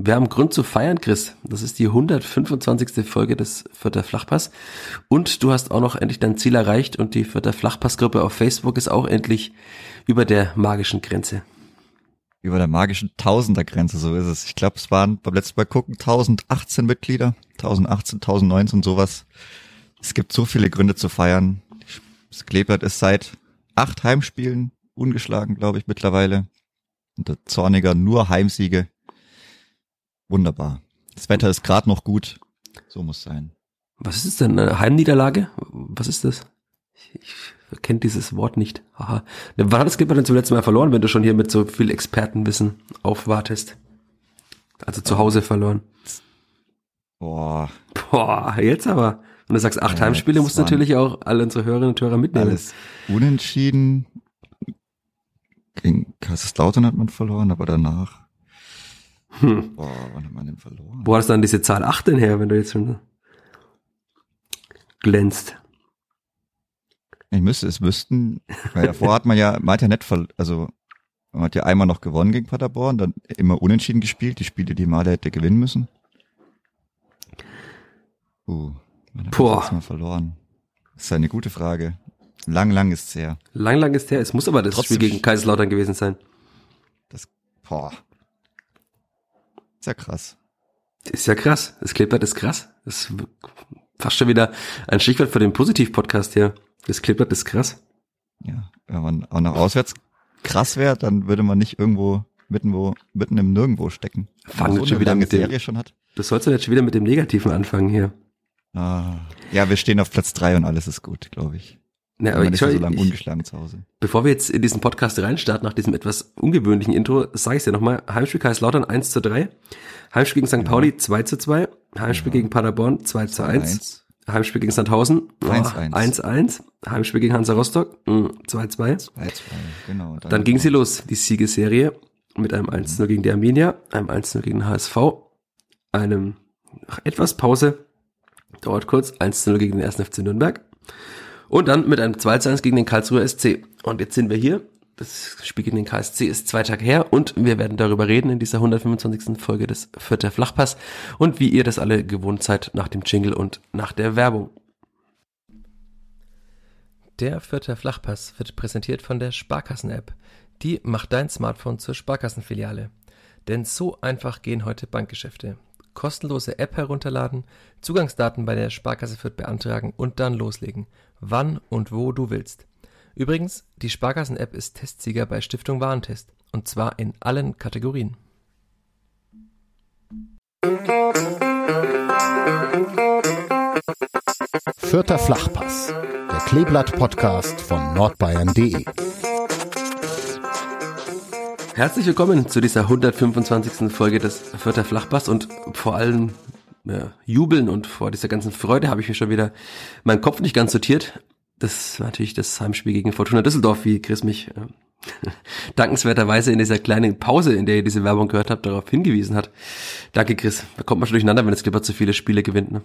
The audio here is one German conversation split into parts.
Wir haben Grund zu feiern, Chris. Das ist die 125. Folge des Vierter Flachpass. Und du hast auch noch endlich dein Ziel erreicht und die Vierter Flachpass-Gruppe auf Facebook ist auch endlich über der magischen Grenze. Über der magischen Tausender-Grenze, so ist es. Ich glaube, es waren beim letzten Mal gucken 1018 Mitglieder, 1018, 1019, sowas. Es gibt so viele Gründe zu feiern. Das Kleeblatt ist seit acht Heimspielen ungeschlagen, glaube ich, mittlerweile. Und der Zorniger nur Heimsiege. Wunderbar. Das Wetter ist gerade noch gut. So muss sein. Was ist es denn? Eine Heimniederlage? Was ist das? Ich, ich kenne dieses Wort nicht. Aha. Ne, wann hat das Clipper denn zum letzten Mal verloren, wenn du schon hier mit so viel Expertenwissen aufwartest? Also zu Hause verloren. Boah. Boah, jetzt aber. Und du sagst acht Ja, Heimspiele, musst du natürlich auch alle unsere Hörerinnen und Hörer mitnehmen. Alles unentschieden. Gegen Kaiserslautern hat man verloren, aber danach. Hm. Boah, wann hat man denn verloren? Wo hast du dann diese Zahl 8 denn her, wenn du jetzt schon glänzt? Ich müsste, es müssten, weil davor hat man ja, man hat ja nicht, also man hat ja einmal noch gewonnen gegen Paderborn, dann immer unentschieden gespielt, die Spiele, die Maler hätte gewinnen müssen. Uh, man hat das Mal verloren. Das ist eine gute Frage. Lang, lang ist's her. Lang, lang ist her. Es muss aber das Trotzdem- Spiel gegen Kaiserslautern gewesen sein. Boah. Ist ja krass. Ist ja krass. Das Kleeblatt ist krass. Das ist fast schon wieder ein Stichwort für den Positiv-Podcast hier. Das Kleeblatt ist krass. Ja, wenn man auch noch auswärts krass wäre, dann würde man nicht irgendwo mitten wo mitten im Nirgendwo stecken. Fangen wir schon wieder mit dem- Serie schon hat. Du sollst ja jetzt schon wieder mit dem Negativen anfangen hier. Ah, ja, wir stehen auf Platz drei und alles ist gut, glaube ich. Ja, aber man ich, ist ja so lange ich, ungeschlagen zu Hause. bevor wir jetzt in diesen Podcast reinstarten, nach diesem etwas ungewöhnlichen Intro, sage ich dir nochmal. Heimspiel Kaiserslautern 1 zu 3. Heimspiel gegen St. Pauli 2 zu 2. Heimspiel gegen Paderborn 2 zu 1. Heimspiel gegen Sandhausen oh, 1-1. 1-1. Heimspiel gegen Hansa Rostock mm, 2-2. 2-2, genau. Dann ging sie los, die Siegesserie, mit einem 1-0 gegen die Arminia, einem 1-0 gegen den HSV, einem nach etwas Pause, dauert kurz, 1-0 gegen den 1. FC Nürnberg und dann mit einem 2-1 gegen den Karlsruher SC. Und jetzt sind wir hier, das Spiel gegen den KSC ist zwei Tage her und wir werden darüber reden in dieser 125. Folge des Vierter Flachpass und wie ihr das alle gewohnt seid nach dem Jingle und nach der Werbung. Der Vierter Flachpass wird präsentiert von der Sparkassen-App. Die macht dein Smartphone zur Sparkassenfiliale. Denn so einfach gehen heute Bankgeschäfte. Kostenlose App herunterladen, Zugangsdaten bei der Sparkasse Fürth beantragen und dann loslegen. Wann und wo du willst. Übrigens, die Sparkassen-App ist Testsieger bei Stiftung Warentest. Und zwar in allen Kategorien. Vierter Flachpass, der Kleeblatt-Podcast von nordbayern.de. Herzlich willkommen zu dieser 125. Folge des Vierter Flachpass und vor allem ja, Jubeln und vor dieser ganzen Freude habe ich mir schon wieder meinen Kopf nicht ganz sortiert. Das war natürlich das Heimspiel gegen Fortuna Düsseldorf, wie Chris mich äh, dankenswerterweise in dieser kleinen Pause, in der ihr diese Werbung gehört habt, darauf hingewiesen hat. Danke, Chris. Da kommt man schon durcheinander, wenn es Clipper zu viele Spiele gewinnt. Ne?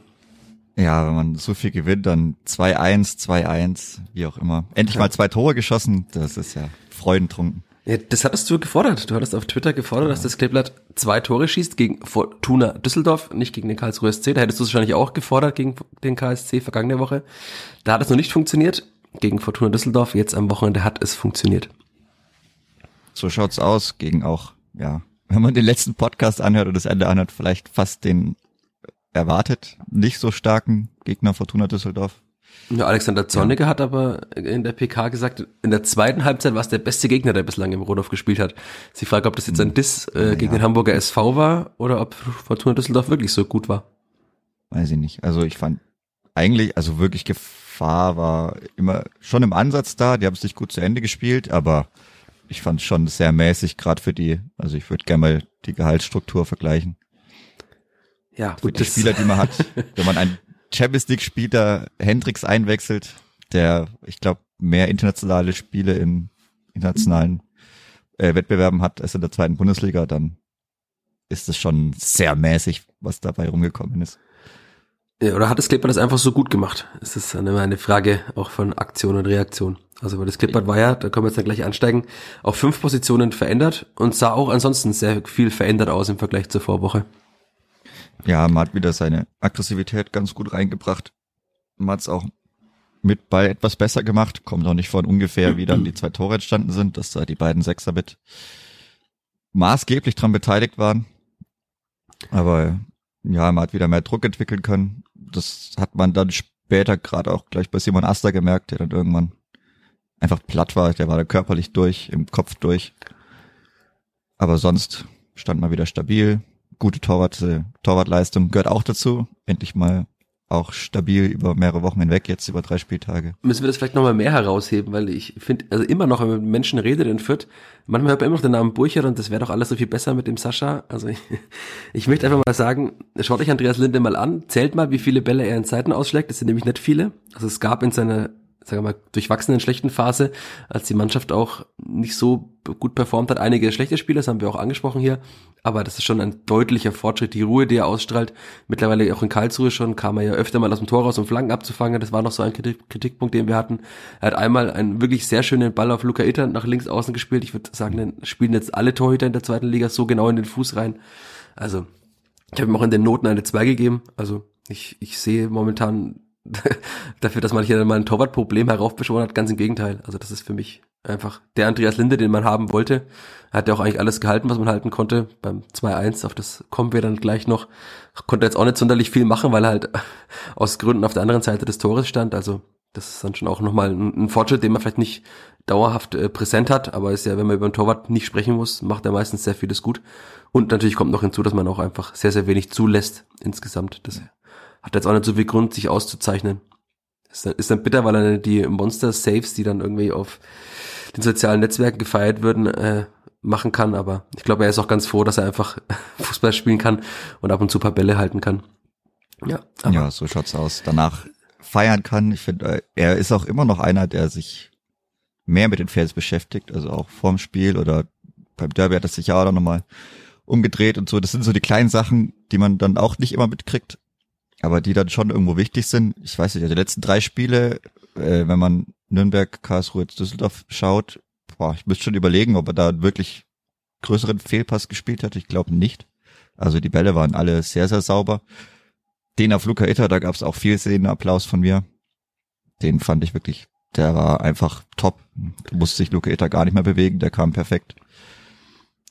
Ja, wenn man so viel gewinnt, dann 2-1, 2-1, wie auch immer. Endlich mal zwei Tore geschossen, das ist ja freudentrunken. Ja, das hattest du gefordert. Du hattest auf Twitter gefordert, dass das Kleeblatt zwei Tore schießt gegen Fortuna Düsseldorf, nicht gegen den Karlsruher SC. Da hättest du es wahrscheinlich auch gefordert gegen den KSC vergangene Woche. Da hat es noch nicht funktioniert. Gegen Fortuna Düsseldorf, jetzt am Wochenende hat es funktioniert. So schaut's aus gegen auch, ja, wenn man den letzten Podcast anhört und das Ende anhört, vielleicht fast den erwartet nicht so starken Gegner Fortuna Düsseldorf. Ja, Alexander Zorniger hat aber in der PK gesagt, in der zweiten Halbzeit war es der beste Gegner, der bislang im Rudolf gespielt hat. Sie fragt, ob das jetzt ein Diss äh, gegen Ja. den Hamburger SV war oder ob Fortuna Düsseldorf wirklich so gut war. Weiß ich nicht. Also ich fand eigentlich, also wirklich Gefahr war immer schon im Ansatz da. Die haben es nicht gut zu Ende gespielt, aber ich fand es schon sehr mäßig, gerade für die, also ich würde gerne mal die Gehaltsstruktur vergleichen. Ja, Gut, die Spieler, die man hat, wenn man einen Champions League Spieler Hendricks einwechselt, der, ich glaube, mehr internationale Spiele in internationalen äh, Wettbewerben hat als in der zweiten Bundesliga, dann ist es schon sehr mäßig, was dabei rumgekommen ist. Oder hat das Clippert das einfach so gut gemacht? Es ist eine, eine Frage auch von Aktion und Reaktion. Also weil das Clippert war ja, da können wir jetzt dann gleich ansteigen, auf fünf Positionen verändert und sah auch ansonsten sehr viel verändert aus im Vergleich zur Vorwoche. Ja, man hat wieder seine Aggressivität ganz gut reingebracht. Man hat es auch mit Ball etwas besser gemacht. Kommt auch nicht von ungefähr, wie dann die zwei Tore entstanden sind, dass da die beiden Sechser mit maßgeblich dran beteiligt waren. Aber ja, man hat wieder mehr Druck entwickeln können. Das hat man dann später gerade auch gleich bei Simon Aster gemerkt, der dann irgendwann einfach platt war. Der war da körperlich durch, im Kopf durch. Aber sonst stand man wieder stabil. Gute Torwart, äh, Torwartleistung gehört auch dazu. Endlich mal auch stabil über mehrere Wochen hinweg, jetzt über drei Spieltage. Müssen wir das vielleicht nochmal mehr herausheben, weil ich finde, also immer noch, wenn man mit Menschen redet in Fürth, manchmal hört man immer noch den Namen Burcher und das wäre doch alles so viel besser mit dem Sascha. Also ich, ich möchte einfach mal sagen, schaut euch Andreas Linde mal an, zählt mal, wie viele Bälle er in Zeiten ausschlägt, das sind nämlich nicht viele. Also es gab in seiner sagen wir mal, durchwachsenen schlechten Phase, als die Mannschaft auch nicht so gut performt hat. Einige schlechte Spieler, das haben wir auch angesprochen hier, aber das ist schon ein deutlicher Fortschritt. Die Ruhe, die er ausstrahlt, mittlerweile auch in Karlsruhe schon, kam er ja öfter mal aus dem Tor raus, um Flanken abzufangen. Das war noch so ein Kritik Kritikpunkt, den wir hatten. Er hat einmal einen wirklich sehr schönen Ball auf Luca Itter nach links außen gespielt. Ich würde sagen, den spielen jetzt alle Torhüter in der zweiten Liga so genau in den Fuß rein. Also, ich habe ihm auch in den Noten eine 2 gegeben. Also, ich, ich sehe momentan dafür, dass man hier mal ein Torwartproblem heraufbeschworen hat, ganz im Gegenteil. Also das ist für mich einfach der Andreas Linde, den man haben wollte. Hat ja auch eigentlich alles gehalten, was man halten konnte. Beim 2-1, auf das kommen wir dann gleich noch. Konnte jetzt auch nicht sonderlich viel machen, weil er halt aus Gründen auf der anderen Seite des Tores stand. Also das ist dann schon auch nochmal ein, ein Fortschritt, den man vielleicht nicht dauerhaft äh, präsent hat, aber ist ja, wenn man über einen Torwart nicht sprechen muss, macht er meistens sehr vieles gut. Und natürlich kommt noch hinzu, dass man auch einfach sehr, sehr wenig zulässt insgesamt. Das hat jetzt auch nicht so viel Grund, sich auszuzeichnen. Ist dann, ist dann bitter, weil er die Monster-Saves, die dann irgendwie auf den sozialen Netzwerken gefeiert würden, äh, machen kann. Aber ich glaube, er ist auch ganz froh, dass er einfach Fußball spielen kann und ab und zu paar Bälle halten kann. Ja, ja so schaut's aus. Danach feiern kann. Ich finde, äh, er ist auch immer noch einer, der sich mehr mit den Fans beschäftigt, also auch vorm Spiel oder beim Derby hat er sich ja auch nochmal umgedreht und so. Das sind so die kleinen Sachen, die man dann auch nicht immer mitkriegt aber die dann schon irgendwo wichtig sind. Ich weiß nicht, die letzten drei Spiele, äh, wenn man Nürnberg, Karlsruhe, Düsseldorf schaut, boah, ich müsste schon überlegen, ob er da wirklich größeren Fehlpass gespielt hat. Ich glaube nicht. Also die Bälle waren alle sehr, sehr sauber. Den auf Luca Itter, da gab es auch viel Szenenapplaus von mir. Den fand ich wirklich, der war einfach top. Du musst sich Luca Itter gar nicht mehr bewegen, der kam perfekt.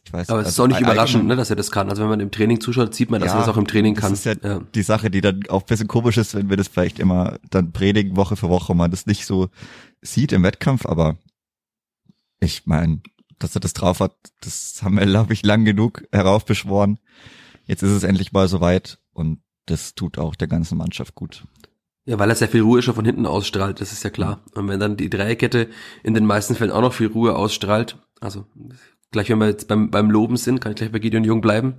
Ich weiß, Aber es ist auch nicht überraschend, ne, dass er das kann. Also wenn man im Training zuschaut, sieht man, dass ja, er das auch im Training kann. Das ist ja, ja, die Sache, die dann auch ein bisschen komisch ist, wenn wir das vielleicht immer dann predigen, Woche für Woche, man das nicht so sieht im Wettkampf. Aber ich meine, dass er das drauf hat, das haben wir, glaube ich, lang genug heraufbeschworen. Jetzt ist es endlich mal soweit und das tut auch der ganzen Mannschaft gut. Ja, weil er sehr viel Ruhe schon von hinten ausstrahlt, das ist ja klar. Und wenn dann die Dreierkette in den meisten Fällen auch noch viel Ruhe ausstrahlt, also gleich wenn wir jetzt beim, beim Loben sind, kann ich gleich bei Gideon Jung bleiben.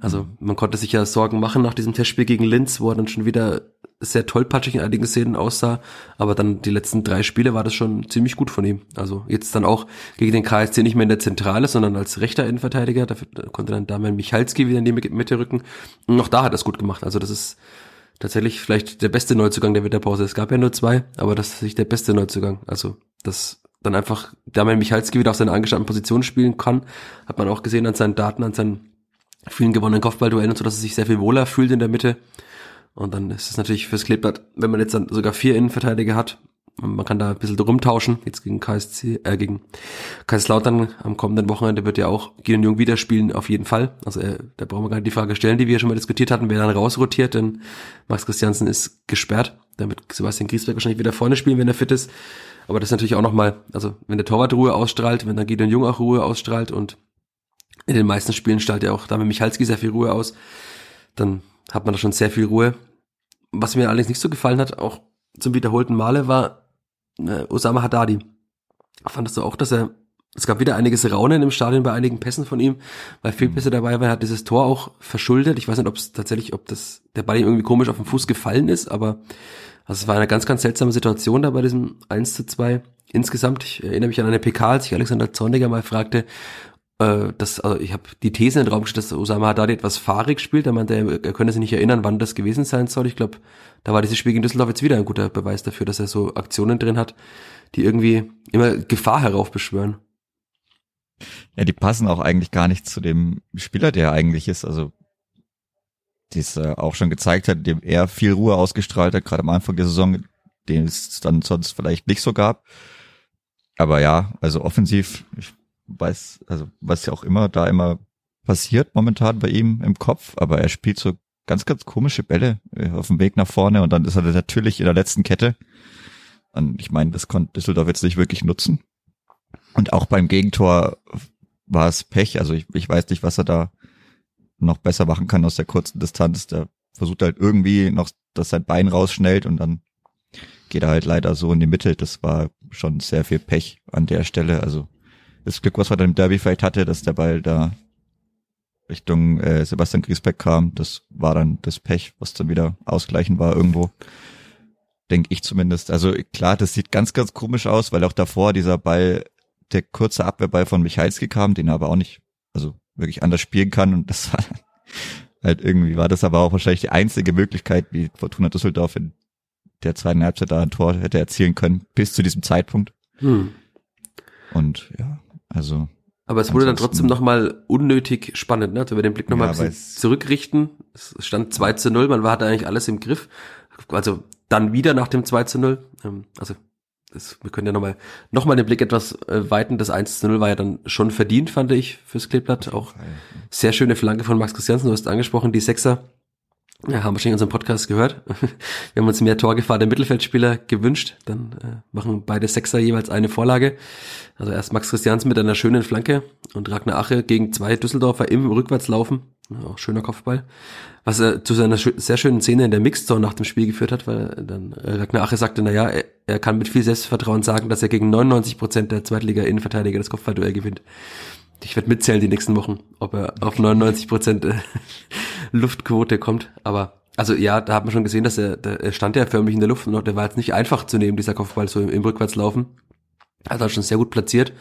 Also man konnte sich ja Sorgen machen nach diesem Testspiel gegen Linz, wo er dann schon wieder sehr tollpatschig in einigen Szenen aussah. Aber dann die letzten drei Spiele war das schon ziemlich gut von ihm. Also jetzt dann auch gegen den KSC nicht mehr in der Zentrale, sondern als rechter Innenverteidiger. Dafür konnte dann Damian Michalski wieder in die Mitte rücken. Und noch da hat er es gut gemacht. Also das ist tatsächlich vielleicht der beste Neuzugang der Winterpause. Es gab ja nur zwei, aber das ist nicht der beste Neuzugang. Also das dann einfach Damian Michalski wieder auf seiner angestammten Position spielen kann. Hat man auch gesehen an seinen Daten, an seinen vielen gewonnenen Kopfballduellen und so, dass er sich sehr viel wohler fühlt in der Mitte. Und dann ist es natürlich fürs Kleeblatt, wenn man jetzt dann sogar vier Innenverteidiger hat, man kann da ein bisschen rumtauschen, jetzt gegen KSC, äh, gegen Kaiserslautern am kommenden Wochenende wird ja auch Gideon Jung wieder spielen, auf jeden Fall. Also äh, da brauchen wir gar nicht die Frage stellen, die wir schon mal diskutiert hatten, wer dann rausrotiert, denn Max Christiansen ist gesperrt, damit Sebastian Griesberg wahrscheinlich wieder vorne spielen, wenn er fit ist. Aber das ist natürlich auch nochmal, also wenn der Torwart Ruhe ausstrahlt, wenn dann Gideon Jung auch Ruhe ausstrahlt und in den meisten Spielen strahlt ja auch damit Michalski sehr viel Ruhe aus, dann hat man da schon sehr viel Ruhe. Was mir allerdings nicht so gefallen hat, auch zum wiederholten Male, war äh, Osama Haddadi. Fandest du auch, dass er es gab wieder einiges Raunen im Stadion bei einigen Pässen von ihm, weil Fehlpässe dabei waren, er hat dieses Tor auch verschuldet. Ich weiß nicht, ob es tatsächlich, ob das der Ball ihm irgendwie komisch auf den Fuß gefallen ist, aber also es war eine ganz, ganz seltsame Situation da bei diesem 1 zu 2. Insgesamt, ich erinnere mich an eine PK, als ich Alexander Zorniger mal fragte, äh, dass, also ich habe die These in den Raum gestellt, dass Osama Haddadi etwas fahrig spielt. Er meinte, er, er könne sich nicht erinnern, wann das gewesen sein soll. Ich glaube, da war dieses Spiel gegen Düsseldorf jetzt wieder ein guter Beweis dafür, dass er so Aktionen drin hat, die irgendwie immer Gefahr heraufbeschwören. Ja, die passen auch eigentlich gar nicht zu dem Spieler, der er eigentlich ist. Also, die es äh, auch schon gezeigt hat, dem er viel Ruhe ausgestrahlt hat, gerade am Anfang der Saison, den es dann sonst vielleicht nicht so gab. Aber ja, also offensiv, ich weiß, also was ja auch immer da immer passiert momentan bei ihm im Kopf, aber er spielt so ganz, ganz komische Bälle äh, auf dem Weg nach vorne und dann ist er natürlich in der letzten Kette. Und ich meine, das konnte Düsseldorf jetzt nicht wirklich nutzen. Und auch beim Gegentor war es Pech. Also ich, ich weiß nicht, was er da noch besser machen kann aus der kurzen Distanz. Der versucht halt irgendwie noch, dass sein Bein rausschnellt und dann geht er halt leider so in die Mitte. Das war schon sehr viel Pech an der Stelle. Also das Glück, was er dann im Derby vielleicht hatte, dass der Ball da Richtung äh, Sebastian Griesbeck kam, das war dann das Pech, was dann wieder ausgleichen war irgendwo. Denke ich zumindest. Also klar, das sieht ganz, ganz komisch aus, weil auch davor dieser Ball, der kurze Abwehrball von Michalski kam, den er aber auch nicht, also wirklich anders spielen kann und das war halt irgendwie war das aber auch wahrscheinlich die einzige Möglichkeit, wie Fortuna Düsseldorf in der zweiten Halbzeit da ein Tor hätte erzielen können, bis zu diesem Zeitpunkt. Hm. Und ja, also. Aber es wurde dann trotzdem nochmal unnötig spannend, ne? Wenn wir den Blick nochmal ja, ein bisschen zurückrichten. Es stand 2 zu 0, man hatte eigentlich alles im Griff. Also dann wieder nach dem 2 zu 0. Ähm, also das, wir können ja nochmal noch mal den Blick etwas äh, weiten. Das 1 zu 0 war ja dann schon verdient, fand ich, fürs Kleeblatt. Auch sehr schöne Flanke von Max Christiansen, du hast angesprochen, die Sechser ja, haben wahrscheinlich unseren Podcast gehört. Wir haben uns mehr Torgefahr der Mittelfeldspieler gewünscht. Dann äh, machen beide Sechser jeweils eine Vorlage. Also erst Max Christiansen mit einer schönen Flanke und Ragnar Ache gegen zwei Düsseldorfer im Rückwärtslaufen. Auch schöner Kopfball. Was er zu seiner sehr schönen Szene in der Mixzone nach dem Spiel geführt hat, weil dann äh, Ragnar Ache sagte, na ja, er, er kann mit viel Selbstvertrauen sagen, dass er gegen 99 Prozent der Zweitliga-Innenverteidiger das Kopfballduell gewinnt. Ich werde mitzählen die nächsten Wochen, ob er auf 99 Prozent äh, Luftquote kommt. Aber also ja, da hat man schon gesehen, dass er, der, stand ja förmlich in der Luft und der war jetzt nicht einfach zu nehmen, dieser Kopfball so im, im Rückwärtslaufen. Hat er schon sehr gut platziert.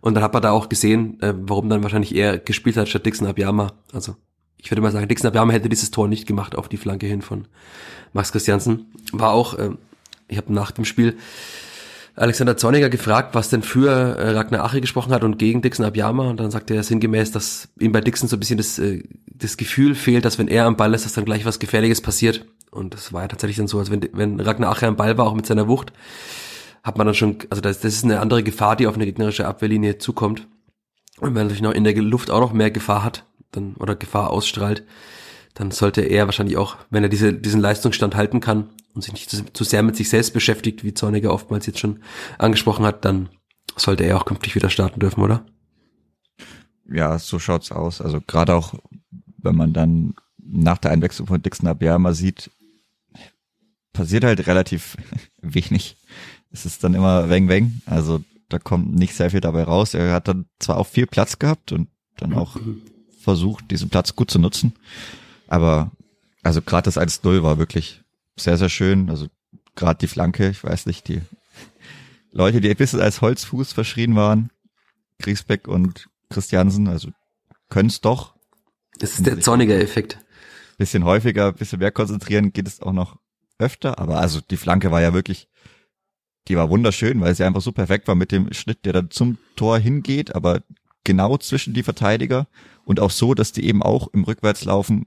Und dann hat man da auch gesehen, äh, warum dann wahrscheinlich er gespielt hat statt Dixon Abiyama. Also ich würde mal sagen, Dixon Abiyama hätte dieses Tor nicht gemacht auf die Flanke hin von Max Christiansen. War auch, äh, ich habe nach dem Spiel Alexander Zorniger gefragt, was denn für äh, Ragnar Ache gesprochen hat und gegen Dixon Abiyama. Und dann sagte er sinngemäß, dass ihm bei Dixon so ein bisschen das, äh, das Gefühl fehlt, dass wenn er am Ball ist, dass dann gleich was Gefährliches passiert. Und das war ja tatsächlich dann so, als wenn, wenn Ragnar Ache am Ball war, auch mit seiner Wucht, hat man dann schon, also das, das ist eine andere Gefahr, die auf eine gegnerische Abwehrlinie zukommt. Und wenn man natürlich noch in der Luft auch noch mehr Gefahr hat, dann, oder Gefahr ausstrahlt, dann sollte er wahrscheinlich auch, wenn er diese, diesen Leistungsstand halten kann, und sich nicht zu, zu sehr mit sich selbst beschäftigt, wie Zorniger oftmals jetzt schon angesprochen hat, dann sollte er auch künftig wieder starten dürfen, oder? Ja, so schaut's aus. Also gerade auch, wenn man dann nach der Einwechslung von Dixon Abiyama sieht, passiert halt relativ wenig. Es ist dann immer weng weng. Also da kommt nicht sehr viel dabei raus. Er hat dann zwar auch viel Platz gehabt und dann auch versucht, diesen Platz gut zu nutzen. Aber also gerade das 1-0 war wirklich sehr, sehr schön. Also gerade die Flanke, ich weiß nicht, die Leute, die ein bisschen als Holzfuß verschrien waren, Griesbeck und Christiansen, also können es doch. Das ist der zornige Effekt. Bisschen häufiger, bisschen mehr konzentrieren geht es auch noch öfter, aber also die Flanke war ja wirklich, die war wunderschön, weil sie einfach so perfekt war mit dem Schnitt, der dann zum Tor hingeht, aber genau zwischen die Verteidiger und auch so, dass die eben auch im Rückwärtslaufen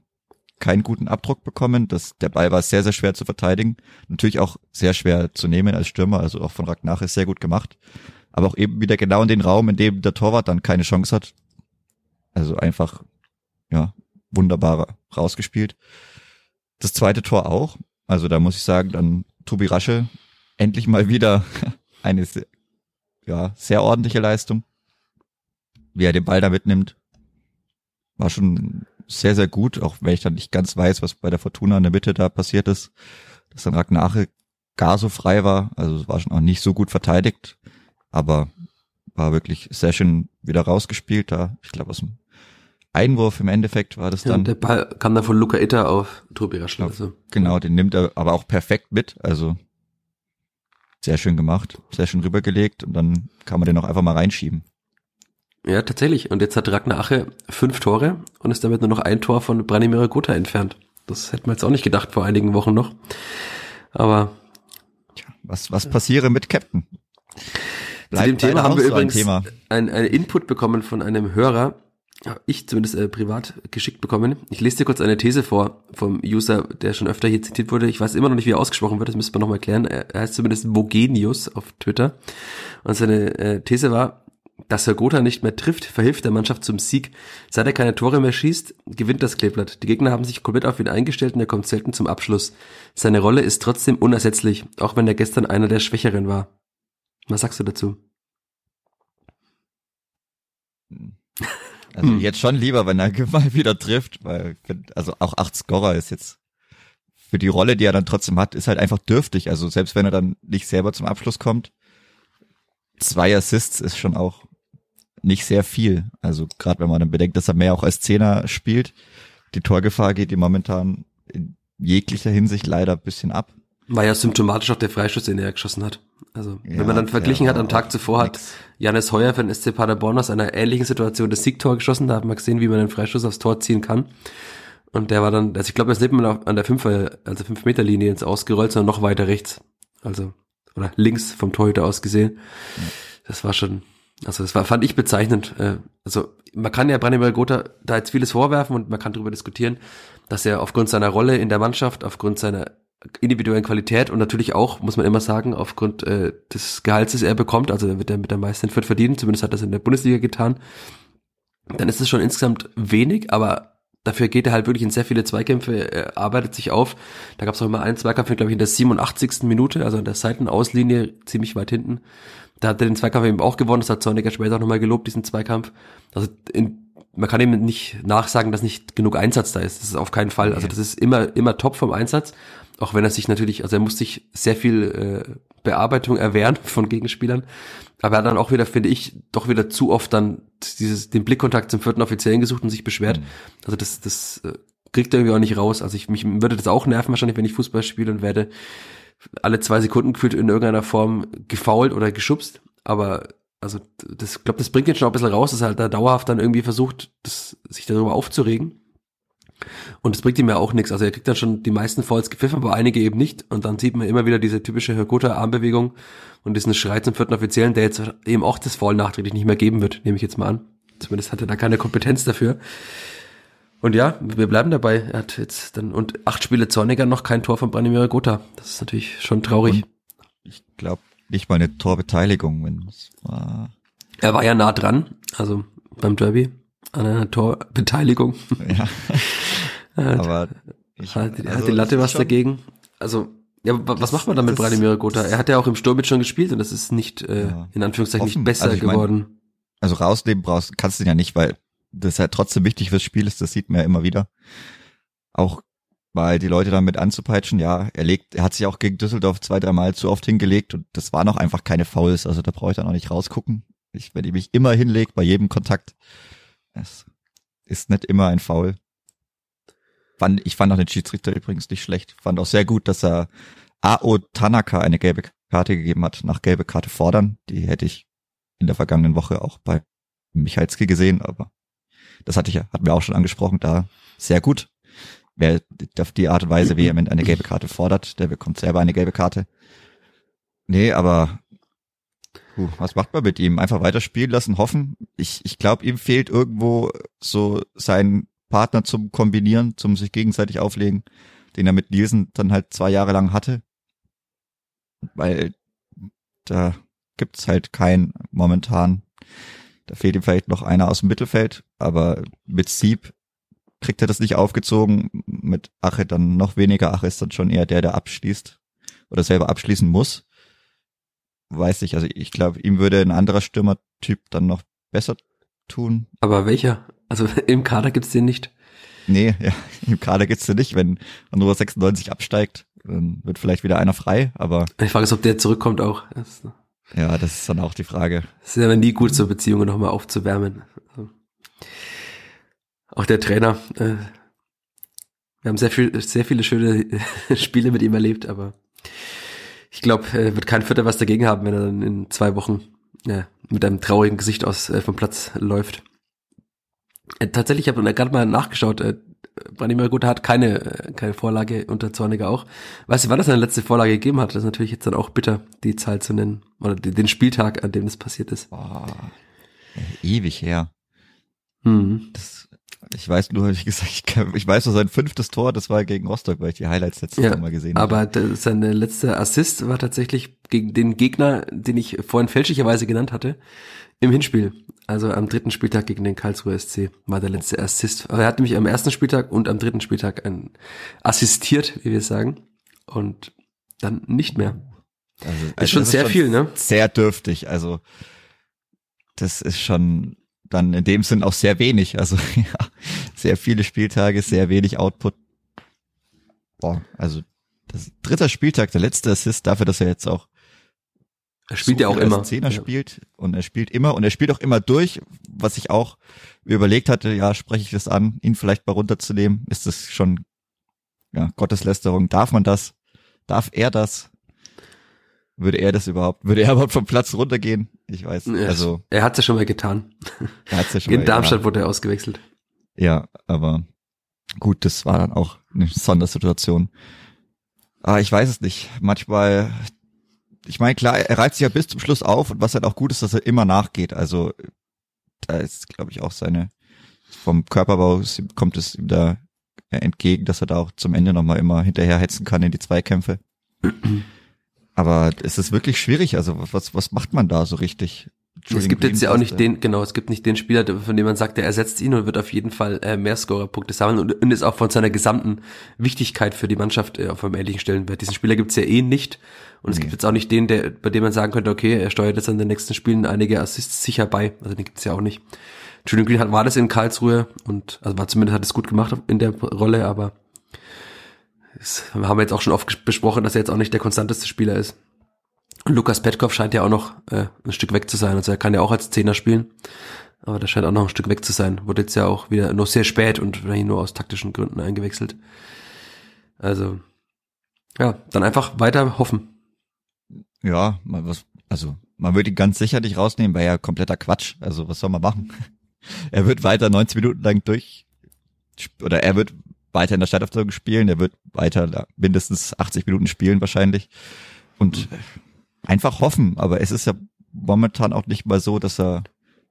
keinen guten Abdruck bekommen. Das, der Ball war sehr, sehr schwer zu verteidigen. Natürlich auch sehr schwer zu nehmen als Stürmer. Also auch von Ragnach ist sehr gut gemacht. Aber auch eben wieder genau in den Raum, in dem der Torwart dann keine Chance hat. Also einfach, ja, wunderbar rausgespielt. Das zweite Tor auch. Also da muss ich sagen, dann Tobi Rasche endlich mal wieder eine ja, sehr ordentliche Leistung. Wie er den Ball da mitnimmt, war schon sehr, sehr gut, auch wenn ich dann nicht ganz weiß, was bei der Fortuna in der Mitte da passiert ist, dass dann Ragnache gar so frei war. Also es war schon auch nicht so gut verteidigt. Aber war wirklich sehr schön wieder rausgespielt da. Ich glaube aus dem Einwurf im Endeffekt war das Ja, dann. der Ball kam dann von Luca Itter auf Tobi Raschel. Also. Genau, den nimmt er aber auch perfekt mit. Also sehr schön gemacht, sehr schön rübergelegt und dann kann man den auch einfach mal reinschieben. Ja, tatsächlich. Und jetzt hat Ragnar Ache fünf Tore und ist damit nur noch ein Tor von Branimir Gotha entfernt. Das hätte man jetzt auch nicht gedacht vor einigen Wochen noch. Aber Tja, was, was passiere mit Captain? zu dem Thema haben wir so ein übrigens Thema. ein, Input bekommen von einem Hörer, ich zumindest äh, privat geschickt bekommen. Ich lese dir kurz eine These vor vom User, der schon öfter hier zitiert wurde. Ich weiß immer noch nicht, wie er ausgesprochen wird, das müsste man nochmal klären. Er, er heißt zumindest Vogenius auf Twitter. Und seine äh, These war, dass Herr Gotha nicht mehr trifft, verhilft der Mannschaft zum Sieg. Seit er keine Tore mehr schießt, gewinnt das Kleeblatt. Die Gegner haben sich komplett auf ihn eingestellt und er kommt selten zum Abschluss. Seine Rolle ist trotzdem unersetzlich, auch wenn er gestern einer der Schwächeren war. Was sagst du dazu? Also Hm. jetzt schon lieber, wenn er mal wieder trifft, weil also auch acht Scorer ist jetzt für die Rolle, die er dann trotzdem hat, ist halt einfach dürftig. Also selbst wenn er dann nicht selber zum Abschluss kommt, zwei Assists ist schon auch nicht sehr viel. Also gerade wenn man dann bedenkt, dass er mehr auch als Zehner spielt, die Torgefahr geht ihm momentan in jeglicher Hinsicht leider ein bisschen ab. War ja symptomatisch auch der Freischuss, den er geschossen hat. Also, Ja, wenn man dann verglichen hat, am Tag zuvor hat nix. Janis Heuer für den SC Paderborn aus einer ähnlichen Situation das Siegtor geschossen. Da hat man gesehen, wie man einen Freischuss aufs Tor ziehen kann. Und der war dann, also ich glaube, er ist nicht mal auf- an der 5 also 5 Meter Linie ins Ausgerollt, sondern noch weiter rechts. Also, oder links vom Torhüter aus gesehen. Das war schon, also das war, fand ich bezeichnend. Äh, Also, man kann ja Branimir Gotha da jetzt vieles vorwerfen und man kann darüber diskutieren, dass er aufgrund seiner Rolle in der Mannschaft, aufgrund seiner individuellen Qualität und natürlich auch, muss man immer sagen, aufgrund äh, des Gehalts, das er bekommt, also er wird er mit der meisten Fürth verdienen, zumindest hat er das in der Bundesliga getan, dann ist es schon insgesamt wenig, aber dafür geht er halt wirklich in sehr viele Zweikämpfe, er arbeitet sich auf. Da gab es auch immer einen Zweikampf, glaube ich, in der 87. Minute, also an der Seitenauslinie, ziemlich weit hinten. Da hat er den Zweikampf eben auch gewonnen, das hat Zorniger später auch nochmal gelobt, diesen Zweikampf. Also in, man kann ihm nicht nachsagen, dass nicht genug Einsatz da ist. Das ist auf keinen Fall. Also das ist immer, immer top vom Einsatz. Auch wenn er sich natürlich, also er muss sich sehr viel äh, Bearbeitung erwehren von Gegenspielern. Aber er hat dann auch wieder, finde ich, doch wieder zu oft dann dieses, den Blickkontakt zum vierten Offiziellen gesucht und sich beschwert. Also das, das äh, kriegt er irgendwie auch nicht raus. Also ich, mich würde das auch nerven wahrscheinlich, wenn ich Fußball spiele und werde alle zwei Sekunden gefühlt in irgendeiner Form gefault oder geschubst. Aber also das, ich glaube, das bringt jetzt schon ein bisschen raus, dass er halt da dauerhaft dann irgendwie versucht, das, sich darüber aufzuregen. Und das bringt ihm ja auch nichts. Also er kriegt dann schon die meisten Fouls gepfiffen, aber einige eben nicht. Und dann sieht man immer wieder diese typische Hörgota-Armbewegung und diesen Schrei zum vierten Offiziellen, der jetzt eben auch das Foul nachträglich nicht mehr geben wird, nehme ich jetzt mal an. Zumindest hat er da keine Kompetenz dafür. Und ja, wir bleiben dabei. Er hat jetzt dann, und acht Spiele Zorniger noch kein Tor von Branimir Gotha. Das ist natürlich schon traurig. Und ich glaube nicht mal eine Torbeteiligung, wenn es war. Er war ja nah dran, also beim Derby, an einer Torbeteiligung. Ja, Er hat, aber ich, hat, er hat also die Latte es ist was schon- dagegen. Also, ja, wa- was macht man dann mit das- Branimir Gotha? Er hat ja auch im Sturm mit schon gespielt und das ist nicht, äh, Ja. in Anführungszeichen, nicht Offen. besser Also ich mein- geworden. Also rausnehmen brauchst, kannst du den ja nicht, weil das halt trotzdem wichtig fürs Spiel ist, das sieht man ja immer wieder. Auch weil die Leute damit anzupeitschen, ja, er legt, er hat sich auch gegen Düsseldorf zwei, dreimal zu oft hingelegt und das waren auch einfach keine Fouls, also da brauche ich dann auch nicht rausgucken. Ich, wenn ich mich immer hinlege, bei jedem Kontakt, es ist nicht immer ein Foul. Fand, ich fand auch den Schiedsrichter übrigens nicht schlecht. Fand auch sehr gut, dass er Ao Tanaka eine gelbe Karte gegeben hat, nach gelbe Karte fordern. Die hätte ich in der vergangenen Woche auch bei Michalski gesehen, aber das hatte ich ja, hatten wir auch schon angesprochen, da sehr gut. Wer auf die Art und Weise vehement eine gelbe Karte fordert, der bekommt selber eine gelbe Karte. Nee, aber puh, was macht man mit ihm? Einfach weiter spielen lassen, hoffen. Ich, ich glaube, ihm fehlt irgendwo so sein Partner zum Kombinieren, zum sich gegenseitig auflegen, den er mit Nielsen dann halt zwei Jahre lang hatte. Weil da gibt's halt keinen momentan. Da fehlt ihm vielleicht noch einer aus dem Mittelfeld, aber mit Sieb kriegt er das nicht aufgezogen. Mit Ache dann noch weniger. Ache ist dann schon eher der, der abschließt oder selber abschließen muss. Weiß ich, also ich glaube, ihm würde ein anderer Stürmertyp dann noch besser tun. Aber welcher? Also im Kader gibt's den nicht. Nee, ja, im Kader geht's ja nicht, wenn Hannover 96 absteigt, dann wird vielleicht wieder einer frei, aber Die Frage ist, ob der zurückkommt auch. Ja, das ist dann auch die Frage. Es ist aber nie gut, so Beziehungen nochmal aufzuwärmen. Auch der Trainer, äh, wir haben sehr viel, sehr viele schöne Spiele mit ihm erlebt, aber ich glaube, er wird kein Vierter was dagegen haben, wenn er dann in zwei Wochen ja, mit einem traurigen Gesicht aus äh, vom Platz läuft. Äh, tatsächlich habe ich gerade mal nachgeschaut, äh, Branimir Gute hat keine, keine Vorlage unter Zorniger auch. Weißt du, wann das seine letzte Vorlage gegeben hat? Das ist natürlich jetzt dann auch bitter, die Zahl zu nennen. Oder den Spieltag, an dem das passiert ist. Boah, ewig her. Hm. Das, ich weiß nur, wie gesagt, ich, kann, ich weiß nur sein fünftes Tor, das war gegen Rostock, weil ich die Highlights letztes Ja, Mal gesehen aber habe. der, seine letzte Assist war tatsächlich gegen den Gegner, den ich vorhin fälschlicherweise genannt hatte, im Hinspiel. Also am dritten Spieltag gegen den Karlsruher SC war der letzte Assist. Aber er hat nämlich am ersten Spieltag und am dritten Spieltag ein assistiert, wie wir sagen. Und dann nicht mehr. Also, Ist schon das sehr viel, ne? Sehr dürftig. Also das ist schon dann in dem Sinn auch sehr wenig. Also ja, sehr viele Spieltage, sehr wenig Output. Boah, also das dritter Spieltag, der letzte Assist dafür, dass er jetzt auch Er spielt so ja auch immer. Zehner Ja. spielt und er spielt immer und er spielt auch immer durch, was ich auch überlegt hatte, ja, spreche ich das an, ihn vielleicht mal runterzunehmen, ist das schon ja, Gotteslästerung, darf man das? Darf er das? Würde er das überhaupt, würde er überhaupt vom Platz runtergehen? Ich weiß, Ja, also Er hat's ja schon mal getan. er hat's ja schon In mal, Darmstadt wurde er ausgewechselt. Ja, aber gut, das war dann auch eine Sondersituation. Aber ich weiß es nicht. Manchmal, ich meine, klar, er reizt sich ja bis zum Schluss auf und was halt auch gut ist, dass er immer nachgeht. Also da ist, glaube ich, auch seine, vom Körperbau kommt es ihm da ja, entgegen, dass er da auch zum Ende nochmal immer hinterher hetzen kann in die Zweikämpfe. Aber es ist wirklich schwierig. Also was, was macht man da so richtig? Es gibt jetzt ja auch nicht den den, genau, es gibt nicht den Spieler, von dem man sagt, der ersetzt ihn und wird auf jeden Fall äh, mehr Scorerpunkte sammeln und, und ist auch von seiner gesamten Wichtigkeit für die Mannschaft äh, auf einem ähnlichen Stellenwert. Diesen Spieler gibt's ja eh nicht. Und es Nee. gibt jetzt auch nicht den, der, bei dem man sagen könnte, okay, er steuert jetzt an den nächsten Spielen einige Assists sicher bei. Also den gibt's ja auch nicht. Julian Green hat, war das in Karlsruhe und also war zumindest hat es gut gemacht in der Rolle, aber es haben wir jetzt auch schon oft besprochen, dass er jetzt auch nicht der konstanteste Spieler ist. Lukas Petkov scheint ja auch noch äh, ein Stück weg zu sein. Also er kann ja auch als Zehner spielen. Aber der scheint auch noch ein Stück weg zu sein. Wurde jetzt ja auch wieder noch sehr spät und nur aus taktischen Gründen eingewechselt. Also, ja, dann einfach weiter hoffen. Ja, mal was, also man würde ihn ganz sicher nicht rausnehmen, wäre ja kompletter Quatsch. Also was soll man machen? Er wird weiter 90 Minuten lang durch oder er wird weiter in der Startaufstellung spielen, er wird weiter mindestens 80 Minuten spielen wahrscheinlich und einfach hoffen. Aber es ist ja momentan auch nicht mal so, dass er,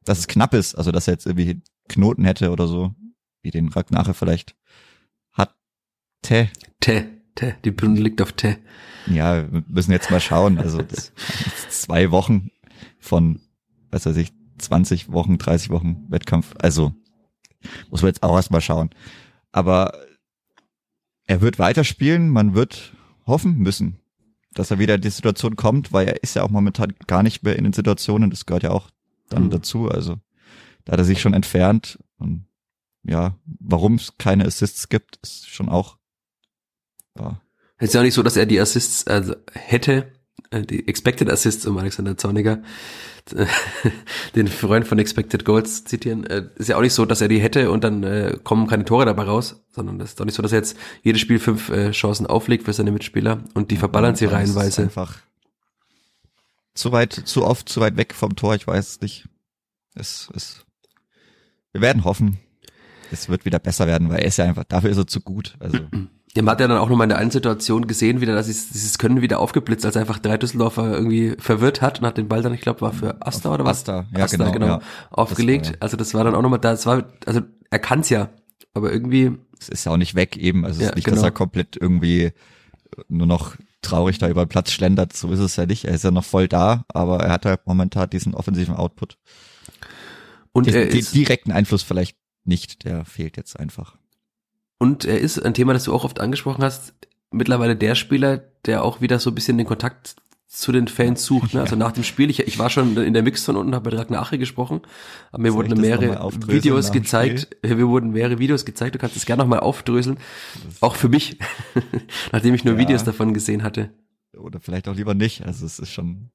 dass es knapp ist, also dass er jetzt irgendwie Knoten hätte oder so, wie den Ragnache vielleicht hatte. Te, Te, die Bünde liegt auf Te. Ja, wir müssen jetzt mal schauen. Also zwei Wochen von, was weiß ich, 20 Wochen, 30 Wochen Wettkampf. Also muss man jetzt auch erst mal schauen. Aber er wird weiterspielen. Man wird hoffen müssen, dass er wieder in die Situation kommt, weil er ist ja auch momentan gar nicht mehr in den Situationen. Das gehört ja auch dann Mhm. dazu. Also da hat er sich schon entfernt. Und ja, warum es keine Assists gibt, ist schon auch ja, Es ist ja auch nicht so, dass er die Assists also hätte, die Expected Assists, um Alexander Zorniger, äh, den Freund von Expected Goals zitieren, äh, ist ja auch nicht so, dass er die hätte und dann äh, kommen keine Tore dabei raus, sondern das ist doch nicht so, dass er jetzt jedes Spiel fünf äh, Chancen auflegt für seine Mitspieler und die verballern sie es reihenweise. Einfach zu weit, zu oft, zu weit weg vom Tor. Ich weiß es nicht. Es ist. Wir werden hoffen, es wird wieder besser werden, weil er ist ja einfach, dafür ist er zu gut. Also man hat ja dann auch nochmal in der einen Situation gesehen, wieder, dass es- dieses Können wieder aufgeblitzt, als er einfach drei Düsseldorfer irgendwie verwirrt hat und hat den Ball dann, ich glaube, war für Asta oder was? Asta, ja, genau, ja. aufgelegt. Das war- also das war dann auch nochmal, das war, also er kann's ja, aber irgendwie, es ist ja auch nicht weg eben. Also es Ja, ist nicht, genau. dass er komplett irgendwie nur noch traurig da über den Platz schlendert. So ist es ja nicht. Er ist ja noch voll da, aber er hat halt momentan diesen offensiven Output. und Den, den direkten Einfluss vielleicht nicht. Der fehlt jetzt einfach. Und er ist ein Thema, das du auch oft angesprochen hast, mittlerweile der Spieler, der auch wieder so ein bisschen den Kontakt zu den Fans sucht. Ne? Also nach dem Spiel, ich, ich war schon in der Mix von unten, habe mit Ragnar Ache gesprochen, aber mir Soll wurden mehrere Videos nach dem gezeigt, mir wurden mehrere Videos gezeigt, du kannst es gerne nochmal aufdröseln, auch für mich, nachdem ich nur Ja. Videos davon gesehen hatte. Oder vielleicht auch lieber nicht. Also es ist schon.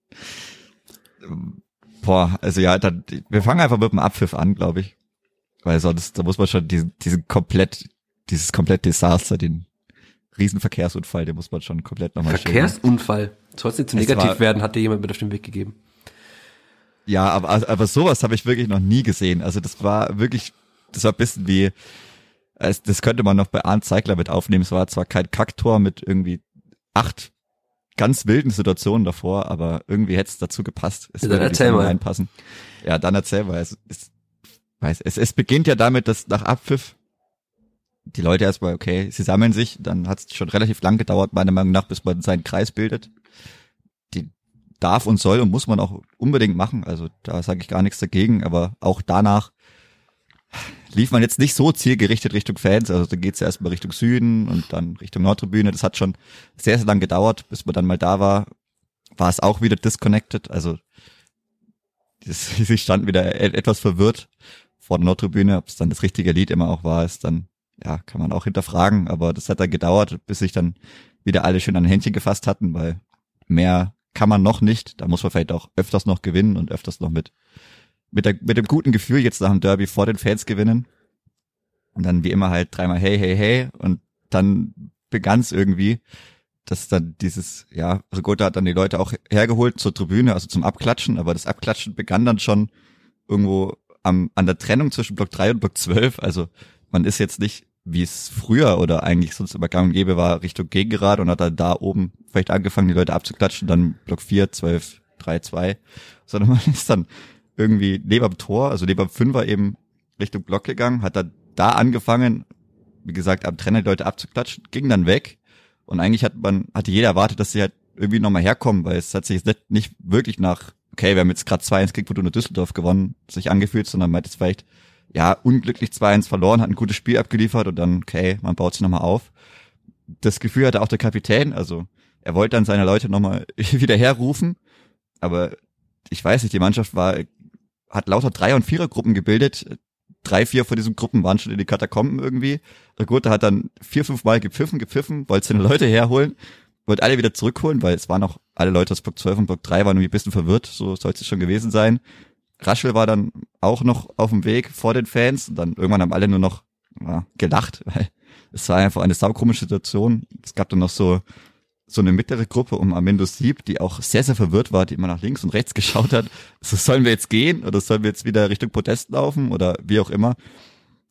Boah, also ja, dann, wir fangen einfach mit dem Abpfiff an, glaube ich. Weil sonst, da muss man schon diesen, diesen komplett, dieses komplett Desaster, den Riesenverkehrsunfall, den muss man schon komplett nochmal Verkehrsunfall. Soll es nicht zu negativ werden, hat dir jemand mit auf den Weg gegeben. Ja, aber, aber sowas habe ich wirklich noch nie gesehen. Also das war wirklich, das war ein bisschen wie, das könnte man noch bei Arndt Zeigler mit aufnehmen. Es war zwar kein Kacktor mit irgendwie acht ganz wilden Situationen davor, aber irgendwie hätte es dazu gepasst. Es ja, dann erzähl mal. Reinpassen. Ja, dann erzähl mal. Es, es, weiß, es, es beginnt ja damit, dass nach Abpfiff die Leute erstmal, okay, sie sammeln sich, dann hat es schon relativ lang gedauert, meiner Meinung nach, bis man seinen Kreis bildet. Die darf und soll und muss man auch unbedingt machen. Also da sage ich gar nichts dagegen, aber auch danach lief man jetzt nicht so zielgerichtet Richtung Fans. Also da geht's ja erstmal Richtung Süden und dann Richtung Nordtribüne. Das hat schon sehr, sehr lang gedauert, bis man dann mal da war. War es auch wieder disconnected. Also das, sie standen wieder e-, etwas verwirrt vor der Nordtribüne. Ob es dann das richtige Lied immer auch war, ist dann, ja, kann man auch hinterfragen. Aber das hat dann gedauert, bis sich dann wieder alle schön an Händchen gefasst hatten, weil mehr kann man noch nicht. Da muss man vielleicht auch öfters noch gewinnen und öfters noch mit mit, der, mit dem guten Gefühl jetzt nach dem Derby vor den Fans gewinnen. Und dann wie immer halt dreimal hey, hey, hey. Und dann begann's irgendwie, dass dann dieses, ja, Rigotta hat dann die Leute auch hergeholt zur Tribüne, also zum Abklatschen, aber das Abklatschen begann dann schon irgendwo am, an der Trennung zwischen Block 3 und Block 12. Also man ist jetzt nicht, wie es früher oder eigentlich sonst immer gang und gäbe war, Richtung Gegengerade und hat dann da oben vielleicht angefangen, die Leute abzuklatschen, dann Block 4, 12, 3, 2, sondern man ist dann irgendwie neben dem Tor, also neben dem Fünfer eben Richtung Block gegangen, hat dann da angefangen, wie gesagt, am Trainer die Leute abzuklatschen, ging dann weg. Und eigentlich hat man, hatte jeder erwartet, dass sie halt irgendwie nochmal herkommen, weil es hat sich jetzt nicht, nicht wirklich nach, okay, wir haben jetzt gerade 2-1 gegen Fortuna Düsseldorf gewonnen, sich angefühlt, sondern man hat jetzt vielleicht, ja, unglücklich 2-1 verloren, hat ein gutes Spiel abgeliefert und dann, okay, man baut sich nochmal auf. Das Gefühl hatte auch der Kapitän, also er wollte dann seine Leute nochmal wieder herrufen, aber ich weiß nicht, die Mannschaft war hat lauter Dreier- und Vierergruppen gebildet. Drei, vier von diesen Gruppen waren schon in die Katakomben irgendwie. Der Gute hat dann vier, fünf Mal gepfiffen, gepfiffen, wollte seine Leute herholen, wollte alle wieder zurückholen, weil es waren noch alle Leute aus Block 12 und Block 3 waren irgendwie ein bisschen verwirrt, so sollte es schon gewesen sein. Raschel war dann auch noch auf dem Weg vor den Fans und dann irgendwann haben alle nur noch ja, gelacht, weil es war einfach eine saukomische Situation. Es gab dann noch so so eine mittlere Gruppe um Amendo Sieb, die auch sehr, sehr verwirrt war, die immer nach links und rechts geschaut hat. So, sollen wir jetzt gehen oder sollen wir jetzt wieder Richtung Podest laufen oder wie auch immer.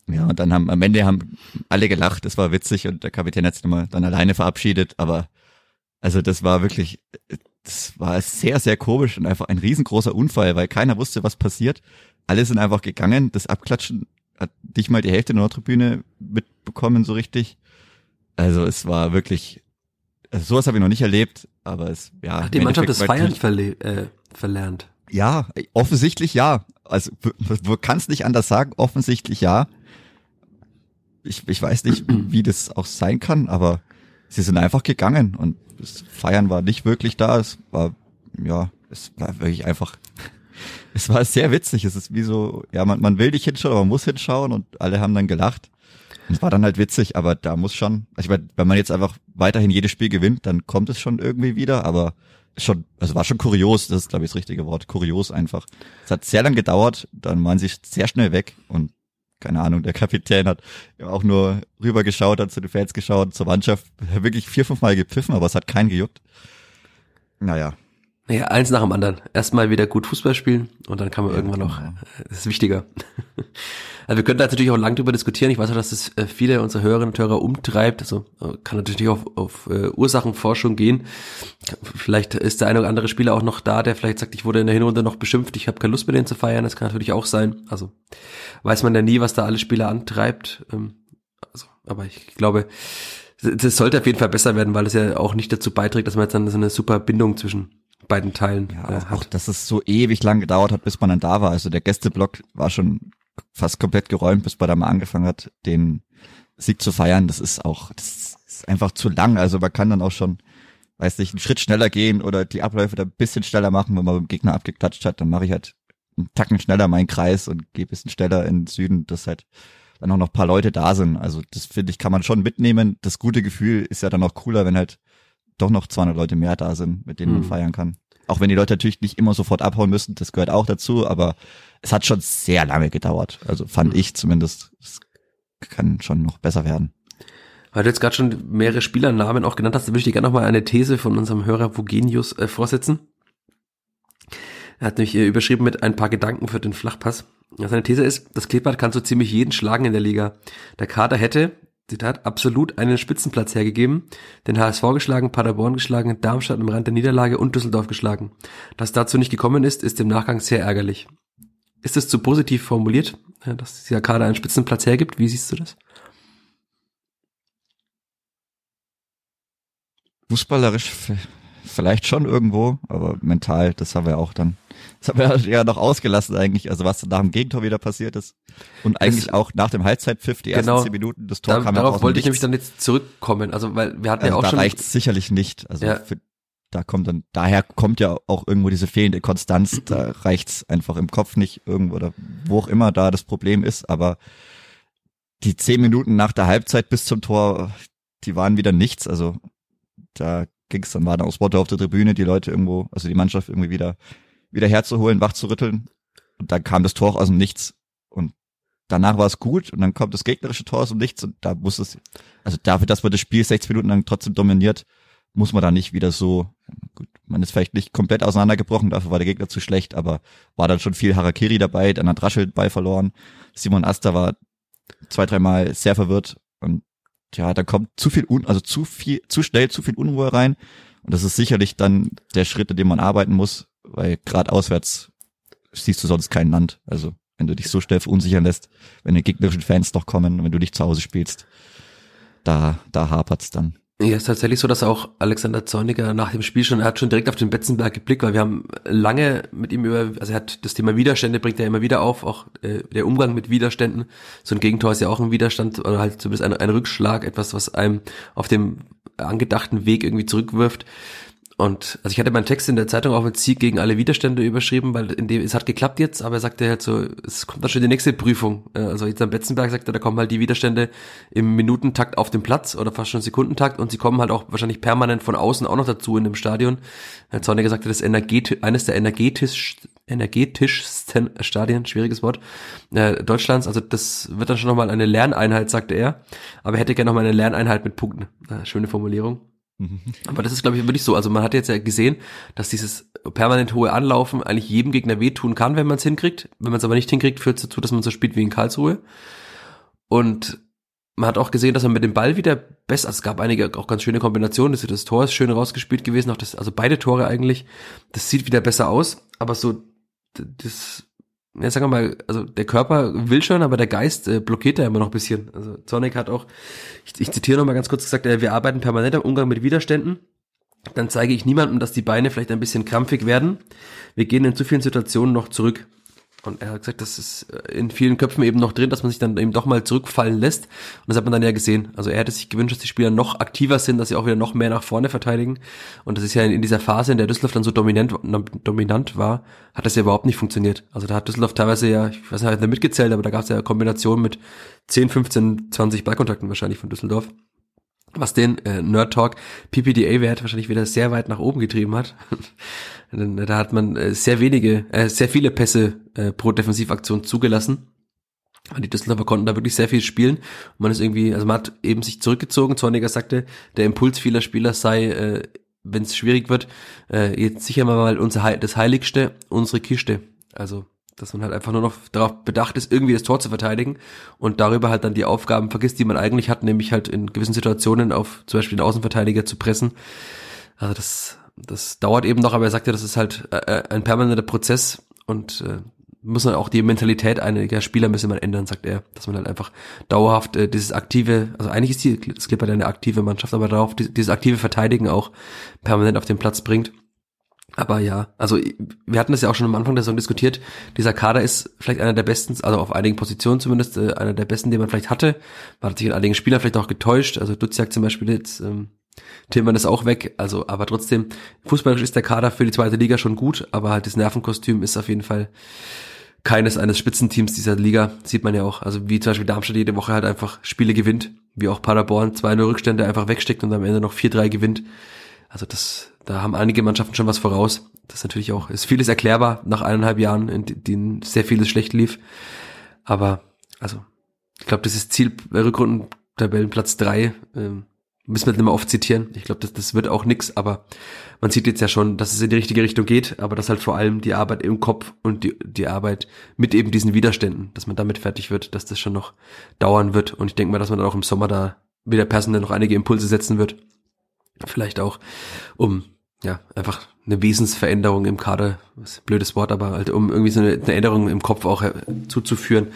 Ja, und dann haben am Ende haben alle gelacht, das war witzig und der Kapitän hat sich nochmal dann alleine verabschiedet, aber also das war wirklich, das war sehr, sehr komisch und einfach ein riesengroßer Unfall, weil keiner wusste, was passiert. Alle sind einfach gegangen, das Abklatschen hat nicht mal die Hälfte der Nordtribüne mitbekommen so richtig. Also es war wirklich also sowas habe ich noch nicht erlebt, aber es, ja. Hat die Mannschaft das Feiern äh, verlernt? Ja, offensichtlich ja. Also du kannst nicht anders sagen, offensichtlich ja. Ich, ich weiß nicht, wie das auch sein kann, aber sie sind einfach gegangen und das Feiern war nicht wirklich da. Es war, ja, es war wirklich einfach, es war sehr witzig. Es ist wie so, ja, man, man will nicht hinschauen, aber man muss hinschauen und alle haben dann gelacht. Das war dann halt witzig, aber da muss schon, also ich meine, wenn man jetzt einfach weiterhin jedes Spiel gewinnt, dann kommt es schon irgendwie wieder, aber schon, also war schon kurios, das ist glaube ich das richtige Wort, kurios einfach. Es hat sehr lang gedauert, dann waren sie sehr schnell weg und keine Ahnung, der Kapitän hat auch nur rübergeschaut, hat zu den Fans geschaut, zur Mannschaft, wirklich vier, fünf Mal gepfiffen, aber es hat keinen gejuckt. Naja, naja, eins nach dem anderen. Erstmal wieder gut Fußball spielen und dann kann man ja, irgendwann noch, genau. das ist wichtiger. Also wir könnten da natürlich auch lang drüber diskutieren. Ich weiß auch, dass das äh, viele unserer Hörerinnen und Hörer umtreibt. Also äh, kann natürlich auf, auf uh, Ursachenforschung gehen. Vielleicht ist der eine oder andere Spieler auch noch da, der vielleicht sagt, ich wurde in der Hinrunde noch beschimpft, ich habe keine Lust mehr den zu feiern. Das kann natürlich auch sein. Also weiß man ja nie, was da alle Spieler antreibt. Ähm, also, aber ich glaube, das sollte auf jeden Fall besser werden, weil es ja auch nicht dazu beiträgt, dass man jetzt dann so eine super Bindung zwischen beiden Teilen ja, äh, auch, dass es so ewig lang gedauert hat, bis man dann da war. Also der Gästeblock war schon fast komplett geräumt, bis man da mal angefangen hat, den Sieg zu feiern. Das ist auch, das ist einfach zu lang. Also man kann dann auch schon, weiß nicht, einen Schritt schneller gehen oder die Abläufe da ein bisschen schneller machen, wenn man beim Gegner abgeklatscht hat. Dann mache ich halt einen Tacken schneller meinen Kreis und gehe ein bisschen schneller in den Süden, dass halt dann auch noch paar Leute da sind. Also das finde ich, kann man schon mitnehmen. Das gute Gefühl ist ja dann auch cooler, wenn halt doch noch 200 Leute mehr da sind, mit denen mhm. man feiern kann. Auch wenn die Leute natürlich nicht immer sofort abhauen müssen, das gehört auch dazu, aber es hat schon sehr lange gedauert. Also fand ich zumindest. Es kann schon noch besser werden. Weil du jetzt gerade schon mehrere Spielernamen auch genannt hast, da würde ich dir gerne nochmal eine These von unserem Hörer Vogenius äh, vorsetzen. Er hat nämlich äh, überschrieben mit ein paar Gedanken für den Flachpass. Seine These ist, das Kleeblatt kann so ziemlich jeden schlagen in der Liga. Der Kader hätte, Zitat, absolut einen Spitzenplatz hergegeben, den HSV geschlagen, Paderborn geschlagen, Darmstadt am Rand der Niederlage und Düsseldorf geschlagen. Dass dazu nicht gekommen ist, ist im Nachgang sehr ärgerlich. Ist es zu positiv formuliert, äh, dass dieser Kader einen Spitzenplatz hergibt? Wie siehst du das? Fußballerisch vielleicht schon irgendwo, aber mental, das haben wir auch dann, das haben wir ja noch ausgelassen eigentlich, also was nach dem Gegentor wieder passiert ist. Und eigentlich das, auch nach dem Halbzeitpfiff die ersten genau, zehn Minuten, das Tor da, kam ja Darauf wollte ich nämlich dann jetzt zurückkommen, also weil wir hatten also ja auch da schon. Da reicht's sicherlich nicht, also ja. für, da kommt dann, daher kommt ja auch irgendwo diese fehlende Konstanz, da reicht's einfach im Kopf nicht irgendwo oder wo auch immer da das Problem ist, aber die zehn Minuten nach der Halbzeit bis zum Tor, die waren wieder nichts, also da ging's dann, war dann auch Spotter auf der Tribüne, die Leute irgendwo, also die Mannschaft irgendwie wieder, wieder herzuholen, wach zu rütteln. Und dann kam das Tor aus dem Nichts. Und danach war es gut und dann kommt das gegnerische Tor aus dem Nichts und da muss es, also dafür, dass man das Spiel 60 Minuten lang trotzdem dominiert, muss man da nicht wieder so, gut, man ist vielleicht nicht komplett auseinandergebrochen, dafür war der Gegner zu schlecht, aber war dann schon viel Harakiri dabei, dann hat Raschel Ball verloren. Simon Asta war zwei, dreimal sehr verwirrt und ja, da kommt zu viel, un also zu viel, zu schnell zu viel Unruhe rein. Und das ist sicherlich dann der Schritt, in dem man arbeiten muss, weil gerade auswärts siehst du sonst kein Land. Also wenn du dich so schnell verunsichern lässt, wenn die gegnerischen Fans noch kommen, wenn du dich zu Hause spielst, da, da hapert's dann. Ja, ist tatsächlich so, dass auch Alexander Zorniger nach dem Spiel schon, er hat schon direkt auf den Betzenberg geblickt, weil wir haben lange mit ihm über, also er hat das Thema Widerstände bringt er immer wieder auf, auch äh, der Umgang mit Widerständen. So ein Gegentor ist ja auch ein Widerstand oder halt zumindest ein, ein Rückschlag, etwas, was einem auf dem angedachten Weg irgendwie zurückwirft. Und also ich hatte meinen Text in der Zeitung auch mit Sieg gegen alle Widerstände überschrieben, weil in dem, es hat geklappt jetzt, aber er sagte halt so, es kommt dann schon die nächste Prüfung. Also jetzt am Betzenberg sagt er, da kommen halt die Widerstände im Minutentakt auf den Platz oder fast schon Sekundentakt und sie kommen halt auch wahrscheinlich permanent von außen auch noch dazu in dem Stadion. Herr Zorniger sagte, das energetisch, eines der energetisch, energetischsten Stadien, schwieriges Wort, äh, Deutschlands. Also das wird dann schon nochmal eine Lerneinheit, sagte er. Aber er hätte gerne nochmal eine Lerneinheit mit Punkten. Äh, schöne Formulierung. Aber das ist, glaube ich, wirklich so. Also man hat jetzt ja gesehen, dass dieses permanent hohe Anlaufen eigentlich jedem Gegner wehtun kann, wenn man es hinkriegt. Wenn man es aber nicht hinkriegt, führt es dazu, dass man so spielt wie in Karlsruhe. Und man hat auch gesehen, dass man mit dem Ball wieder besser, also es gab einige auch ganz schöne Kombinationen, das, das Tor ist schön rausgespielt gewesen, auch das, also beide Tore eigentlich, das sieht wieder besser aus, aber so das ja, sagen wir mal, also der Körper will schon, aber der Geist äh, blockiert da immer noch ein bisschen. Also Sonic hat auch, ich, ich zitiere noch mal ganz kurz gesagt, äh, wir arbeiten permanent am Umgang mit Widerständen. Dann zeige ich niemandem, dass die Beine vielleicht ein bisschen krampfig werden. Wir gehen in zu vielen Situationen noch zurück. Und er hat gesagt, das ist äh, in vielen Köpfen eben noch drin, dass man sich dann eben doch mal zurückfallen lässt. Und das hat man dann ja gesehen. Also er hätte sich gewünscht, dass die Spieler noch aktiver sind, dass sie auch wieder noch mehr nach vorne verteidigen. Und das ist ja in, dieser Phase, in der Düsseldorf dann so dominant, dominant war, hat das ja überhaupt nicht funktioniert. Also da hat Düsseldorf teilweise ja, ich weiß nicht, hat er mitgezählt, aber da gab es ja Kombinationen mit 10, 15, 20 Ballkontakten wahrscheinlich von Düsseldorf was den äh, Nerd Talk PPDA-Wert wahrscheinlich wieder sehr weit nach oben getrieben hat. da hat man äh, sehr wenige, äh, sehr viele Pässe äh, pro Defensivaktion zugelassen. Die Düsseldorfer konnten da wirklich sehr viel spielen. Man ist irgendwie, also man hat eben sich zurückgezogen. Zorniger sagte, der Impuls vieler Spieler sei, äh, wenn es schwierig wird, äh, jetzt sicher mal unser das Heiligste, unsere Kiste. Also dass man halt einfach nur noch darauf bedacht ist, irgendwie das Tor zu verteidigen und darüber halt dann die Aufgaben vergisst, die man eigentlich hat, nämlich halt in gewissen Situationen auf zum Beispiel den Außenverteidiger zu pressen. Also das, das dauert eben noch, aber er sagt ja, das ist halt äh, äh ein permanenter Prozess und äh, muss man auch die Mentalität einiger Spieler müssen man ändern, sagt er, dass man halt einfach dauerhaft äh, dieses aktive, also eigentlich ist die das Clipper eine aktive Mannschaft, aber darauf dieses aktive Verteidigen auch permanent auf den Platz bringt. Aber ja, also wir hatten das ja auch schon am Anfang der Saison diskutiert. Dieser Kader ist vielleicht einer der besten, also auf einigen Positionen zumindest, äh, einer der besten, den man vielleicht hatte. Man hat sich in einigen Spielern vielleicht auch getäuscht. Also Duziak zum Beispiel jetzt, ähm, Tillmann ist auch weg. Also, aber trotzdem, fußballisch ist der Kader für die zweite Liga schon gut, aber halt das Nervenkostüm ist auf jeden Fall keines eines Spitzenteams dieser Liga. Sieht man ja auch. Also wie zum Beispiel Darmstadt jede Woche halt einfach Spiele gewinnt, wie auch Paderborn 2-0 Rückstände einfach wegsteckt und am Ende noch 4-3 gewinnt. Also das, da haben einige Mannschaften schon was voraus. Das ist natürlich auch, ist vieles erklärbar nach eineinhalb Jahren, in denen sehr vieles schlecht lief. Aber, also, ich glaube, dieses Ziel Rückrundentabellenplatz drei ähm, müssen wir nicht mehr oft zitieren. Ich glaube, das, das wird auch nix, aber man sieht jetzt ja schon, dass es in die richtige Richtung geht, aber dass halt vor allem die Arbeit im Kopf und die, die Arbeit mit eben diesen Widerständen, dass man damit fertig wird, dass das schon noch dauern wird. Und ich denke mal, dass man dann auch im Sommer da wieder personell noch einige Impulse setzen wird. Vielleicht auch, um ja, einfach eine Wesensveränderung im Kader, was blödes Wort, aber halt um irgendwie so eine, eine Änderung im Kopf auch zuzuführen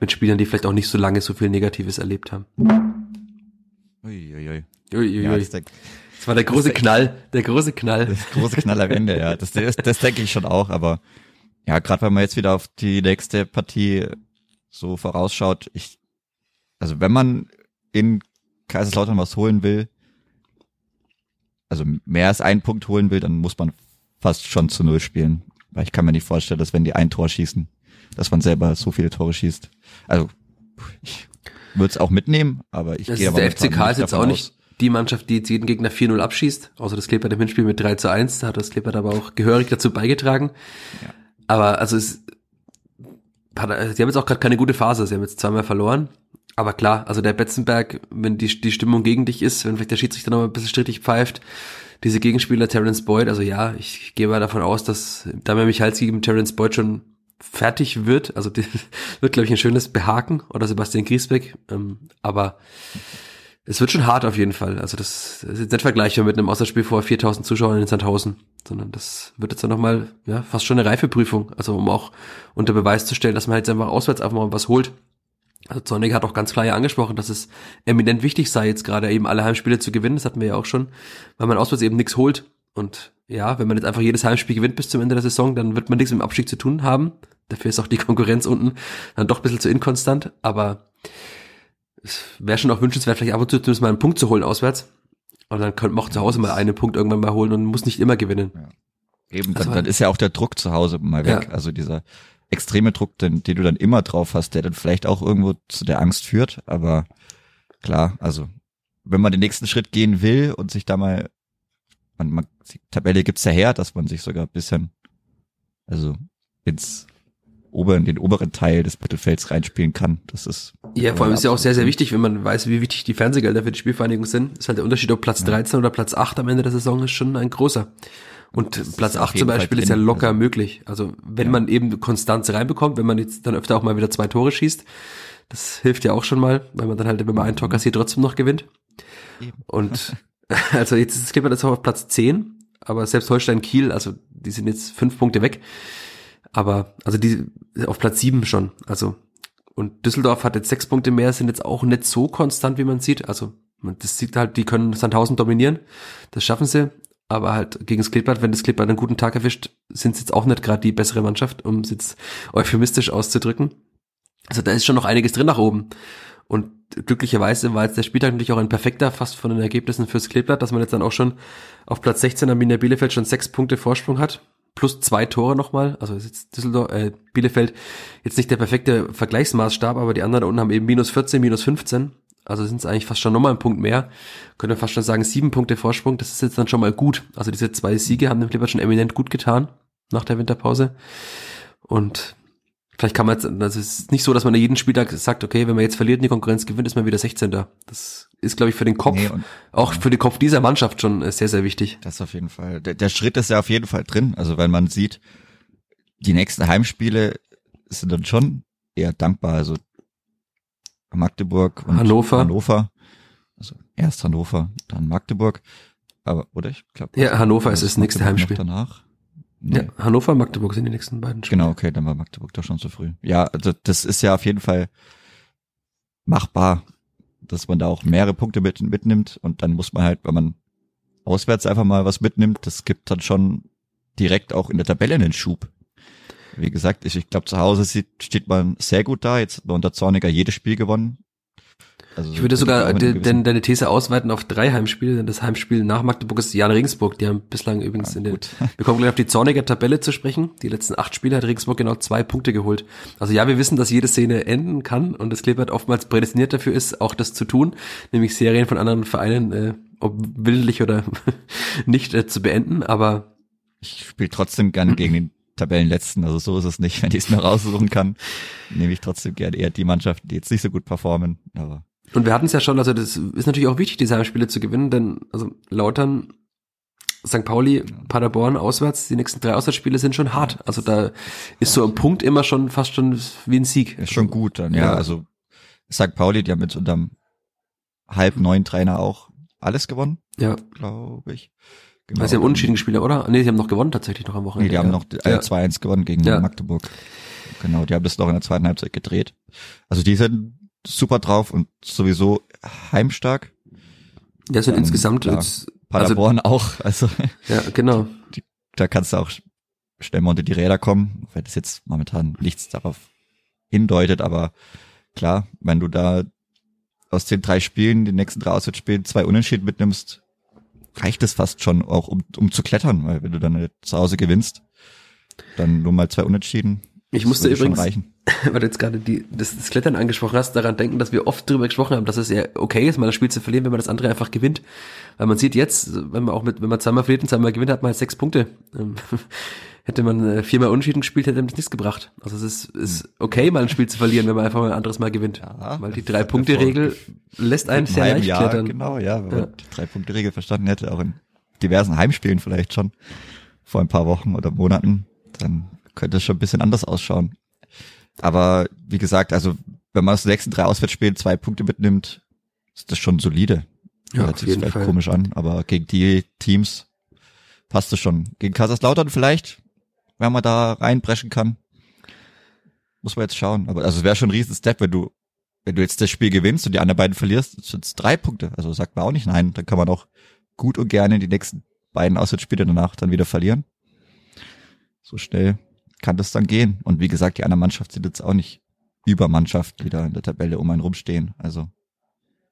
mit Spielern, die vielleicht auch nicht so lange so viel Negatives erlebt haben. Uiuiui. Uiuiui. Ja, das, der, Das war der große Knall, der große Knall. das große Knall am Ende, ja. Das, das, das denke ich schon auch, aber ja, gerade wenn man jetzt wieder auf die nächste Partie so vorausschaut, ich, also wenn man in Kaiserslautern was holen will, also mehr als einen Punkt holen will, dann muss man fast schon zu Null spielen. Weil ich kann mir nicht vorstellen, dass wenn die ein Tor schießen, dass man selber so viele Tore schießt. Also ich würde es auch mitnehmen, aber ich Das gehe aber der FCK ist jetzt auch aus. nicht die Mannschaft, die jetzt jeden Gegner 4-0 abschießt, außer das Klippert im Hinspiel mit 3 zu 1, da hat das Klippert aber auch gehörig dazu beigetragen. Ja. Aber also es, sie haben jetzt auch gerade keine gute Phase, sie haben jetzt zweimal verloren. Aber klar, also der Betzenberg, wenn die, die Stimmung gegen dich ist, wenn vielleicht der Schiedsrichter noch mal ein bisschen strittig pfeift, diese Gegenspieler Terence Boyd, also ja, ich gehe mal davon aus, dass Damian Michalski mit Terence Boyd schon fertig wird. Also die, wird, glaube ich, ein schönes Behaken oder Sebastian Griesbeck. Ähm, aber es wird schon hart auf jeden Fall. Also das, das ist jetzt nicht vergleichbar mit einem Auswärtsspiel vor 4000 Zuschauern in Sandhausen, sondern das wird jetzt dann nochmal, ja, fast schon eine Reifeprüfung. Also um auch unter Beweis zu stellen, dass man jetzt einfach auswärts einfach mal was holt. Also Zornig hat auch ganz klar ja angesprochen, dass es eminent wichtig sei, jetzt gerade eben alle Heimspiele zu gewinnen. Das hatten wir ja auch schon, weil man auswärts eben nichts holt. Und ja, wenn man jetzt einfach jedes Heimspiel gewinnt bis zum Ende der Saison, dann wird man nichts mit dem Abstieg zu tun haben. Dafür ist auch die Konkurrenz unten dann doch ein bisschen zu inkonstant. Aber es wäre schon auch wünschenswert, vielleicht ab und zu zumindest mal einen Punkt zu holen auswärts. Und dann könnte man auch zu Hause mal einen Punkt irgendwann mal holen und muss nicht immer gewinnen. Eben, Also- dann, dann ist ja auch der Druck zu Hause mal weg. Ja. Also dieser extreme Druck, den, den du dann immer drauf hast, der dann vielleicht auch irgendwo zu der Angst führt. Aber klar, also wenn man den nächsten Schritt gehen will und sich da mal, man, man, die Tabelle gibt's ja her, dass man sich sogar ein bisschen, also ins oberen, den oberen Teil des Mittelfelds reinspielen kann. Das ist Ja, vor allem ist ja auch sehr, sehr wichtig, wenn man weiß, wie wichtig die Fernsehgelder für die Spielvereinigung sind. Ist halt der Unterschied, ob Platz 13 oder Platz 8 am Ende der Saison ist schon ein großer. Und Das Platz auf 8 zum Beispiel ist ja locker also. möglich. Also wenn Ja. man eben Konstanz reinbekommt, wenn man jetzt dann öfter auch mal wieder zwei Tore schießt, das hilft ja auch schon mal, weil man dann halt, wenn man einen Tor kassiert, trotzdem noch gewinnt. Eben. Und also jetzt ist Klippert jetzt auch auf Platz 10, aber selbst Holstein Kiel, also die sind jetzt fünf Punkte weg. Aber also die auf Platz 7 schon. Also und Düsseldorf hat jetzt sechs Punkte mehr, sind jetzt auch nicht so konstant, wie man sieht. Also man, das sieht halt, die können Sandhausen dominieren. Das schaffen sie. Aber halt gegen das wenn das Klippert einen guten Tag erwischt, sind sie jetzt auch nicht gerade die bessere Mannschaft, um es jetzt euphemistisch auszudrücken. Also da ist schon noch einiges drin nach oben. Und glücklicherweise war jetzt der Spieltag natürlich auch ein perfekter, fast von den Ergebnissen fürs Kleeblatt, dass man jetzt dann auch schon auf Platz 16 am Arminia Bielefeld schon sechs Punkte Vorsprung hat. Plus zwei Tore nochmal. Also ist jetzt Düsseldorf, äh, Bielefeld jetzt nicht der perfekte Vergleichsmaßstab, aber die anderen da unten haben eben minus 14, minus 15. Also sind es eigentlich fast schon nochmal ein Punkt mehr. Könnte man fast schon sagen, sieben Punkte Vorsprung. Das ist jetzt dann schon mal gut. Also diese zwei Siege haben dem Kleeblatt schon eminent gut getan nach der Winterpause. Und Vielleicht kann man jetzt, also es ist nicht so, dass man jeden Spieltag sagt, okay, wenn man jetzt verliert und die Konkurrenz gewinnt, ist man wieder 16. Das ist, glaube ich, für den Kopf, Nee, und- auch für den Kopf dieser Mannschaft schon äh, sehr, sehr wichtig. Das auf jeden Fall. Der, der Schritt ist ja auf jeden Fall drin. Also wenn man sieht, die nächsten Heimspiele sind dann schon eher dankbar. Also Magdeburg und Hannover. Hannover. Also erst Hannover, dann Magdeburg. Aber, oder ich glaube. Ja, Hannover ist das nächste Heimspiel. Danach. Nee. Ja, Hannover und Magdeburg sind die nächsten beiden Spiele. Genau, okay, dann war Magdeburg doch schon zu früh. Ja, also das ist ja auf jeden Fall machbar, dass man da auch mehrere Punkte mit, mitnimmt und dann muss man halt, wenn man auswärts einfach mal was mitnimmt, das gibt dann schon direkt auch in der Tabelle einen Schub. Wie gesagt, ich, ich glaube, zu Hause sieht, steht man sehr gut da. Jetzt hat man unter Zorniger jedes Spiel gewonnen. Also ich würde sogar de, de, deine These ausweiten auf drei Heimspiele, denn das Heimspiel nach Magdeburg ist Jan Regensburg. Die haben bislang übrigens ja, in den, wir kommen gleich auf die zornige Tabelle zu sprechen. Die letzten acht Spiele hat Regensburg genau zwei Punkte geholt. Also ja, wir wissen, dass jede Szene enden kann und das Kleeblatt oftmals prädestiniert dafür ist, auch das zu tun, nämlich Serien von anderen Vereinen, äh, ob willentlich oder nicht, äh, zu beenden, aber ich spiele trotzdem gerne gegen den Tabellenletzten, also so ist es nicht. Wenn ich es mir raussuchen kann, nehme ich trotzdem gerne eher die Mannschaften, die jetzt nicht so gut performen, aber und wir hatten es ja schon, also das ist natürlich auch wichtig, diese Heimspiele zu gewinnen, denn also Lautern, St. Pauli, Paderborn auswärts, die nächsten drei Auswärtsspiele sind schon hart. Also da ist so ein Punkt immer schon fast schon wie ein Sieg. Ist schon gut dann, ja. ja. Also St. Pauli, die haben jetzt unterm halb neuen Trainer auch alles gewonnen. Ja. Glaube ich. Genau. Weil sie haben unentschieden gespielt, oder? Nee, sie haben noch gewonnen tatsächlich noch am Wochenende. Nee, die haben noch äh, ja. 2-1 gewonnen gegen ja. Magdeburg. Genau, die haben das noch in der zweiten Halbzeit gedreht. Also die sind super drauf und sowieso heimstark. Ja, sind ähm, insgesamt klar, jetzt, Paderborn also, auch. Also ja, genau. Die, da kannst du auch schnell mal unter die Räder kommen, weil das jetzt momentan nichts darauf hindeutet, aber klar, wenn du da aus den drei Spielen, den nächsten drei Auswärtsspielen, zwei Unentschieden mitnimmst, reicht es fast schon auch, um, um zu klettern, weil wenn du dann zu Hause gewinnst, dann nur mal zwei Unentschieden. Ich musste übrigens, weil du jetzt gerade die, das, das Klettern angesprochen hast, daran denken, dass wir oft darüber gesprochen haben, dass es ja okay ist, mal das Spiel zu verlieren, wenn man das andere einfach gewinnt. Weil man sieht jetzt, wenn man auch mit, wenn man zweimal verliert und zweimal gewinnt, hat man halt sechs Punkte. Ähm, hätte man äh, viermal Unentschieden gespielt, hätte man das nichts gebracht. Also es ist, ist okay, mal ein Spiel zu verlieren, wenn man einfach mal ein anderes Mal gewinnt. Ja, Weil die Drei-Punkte-Regel lässt einen sehr leicht Jahr, klettern. Genau, ja, wenn ja. man die Drei-Punkte-Regel verstanden hätte, auch in diversen Heimspielen vielleicht schon vor ein paar Wochen oder Monaten, dann könnte es schon ein bisschen anders ausschauen. Aber wie gesagt, also wenn man aus den nächsten drei Auswärtsspielen zwei Punkte mitnimmt, ist das schon solide. Ja, Hört sich vielleicht Fall. komisch an, aber gegen die Teams passt es schon. Gegen Kaiserslautern vielleicht, wenn man da reinbrechen kann. Muss man jetzt schauen. Aber also es wäre schon ein riesen Step, wenn du, wenn du jetzt das Spiel gewinnst und die anderen beiden verlierst, sind es drei Punkte. Also sagt man auch nicht nein. Dann kann man auch gut und gerne die nächsten beiden Auswärtsspiele danach dann wieder verlieren. So schnell kann das dann gehen. Und wie gesagt, die andere Mannschaft sind jetzt auch nicht Übermannschaft, die da in der Tabelle um einen rumstehen. Also.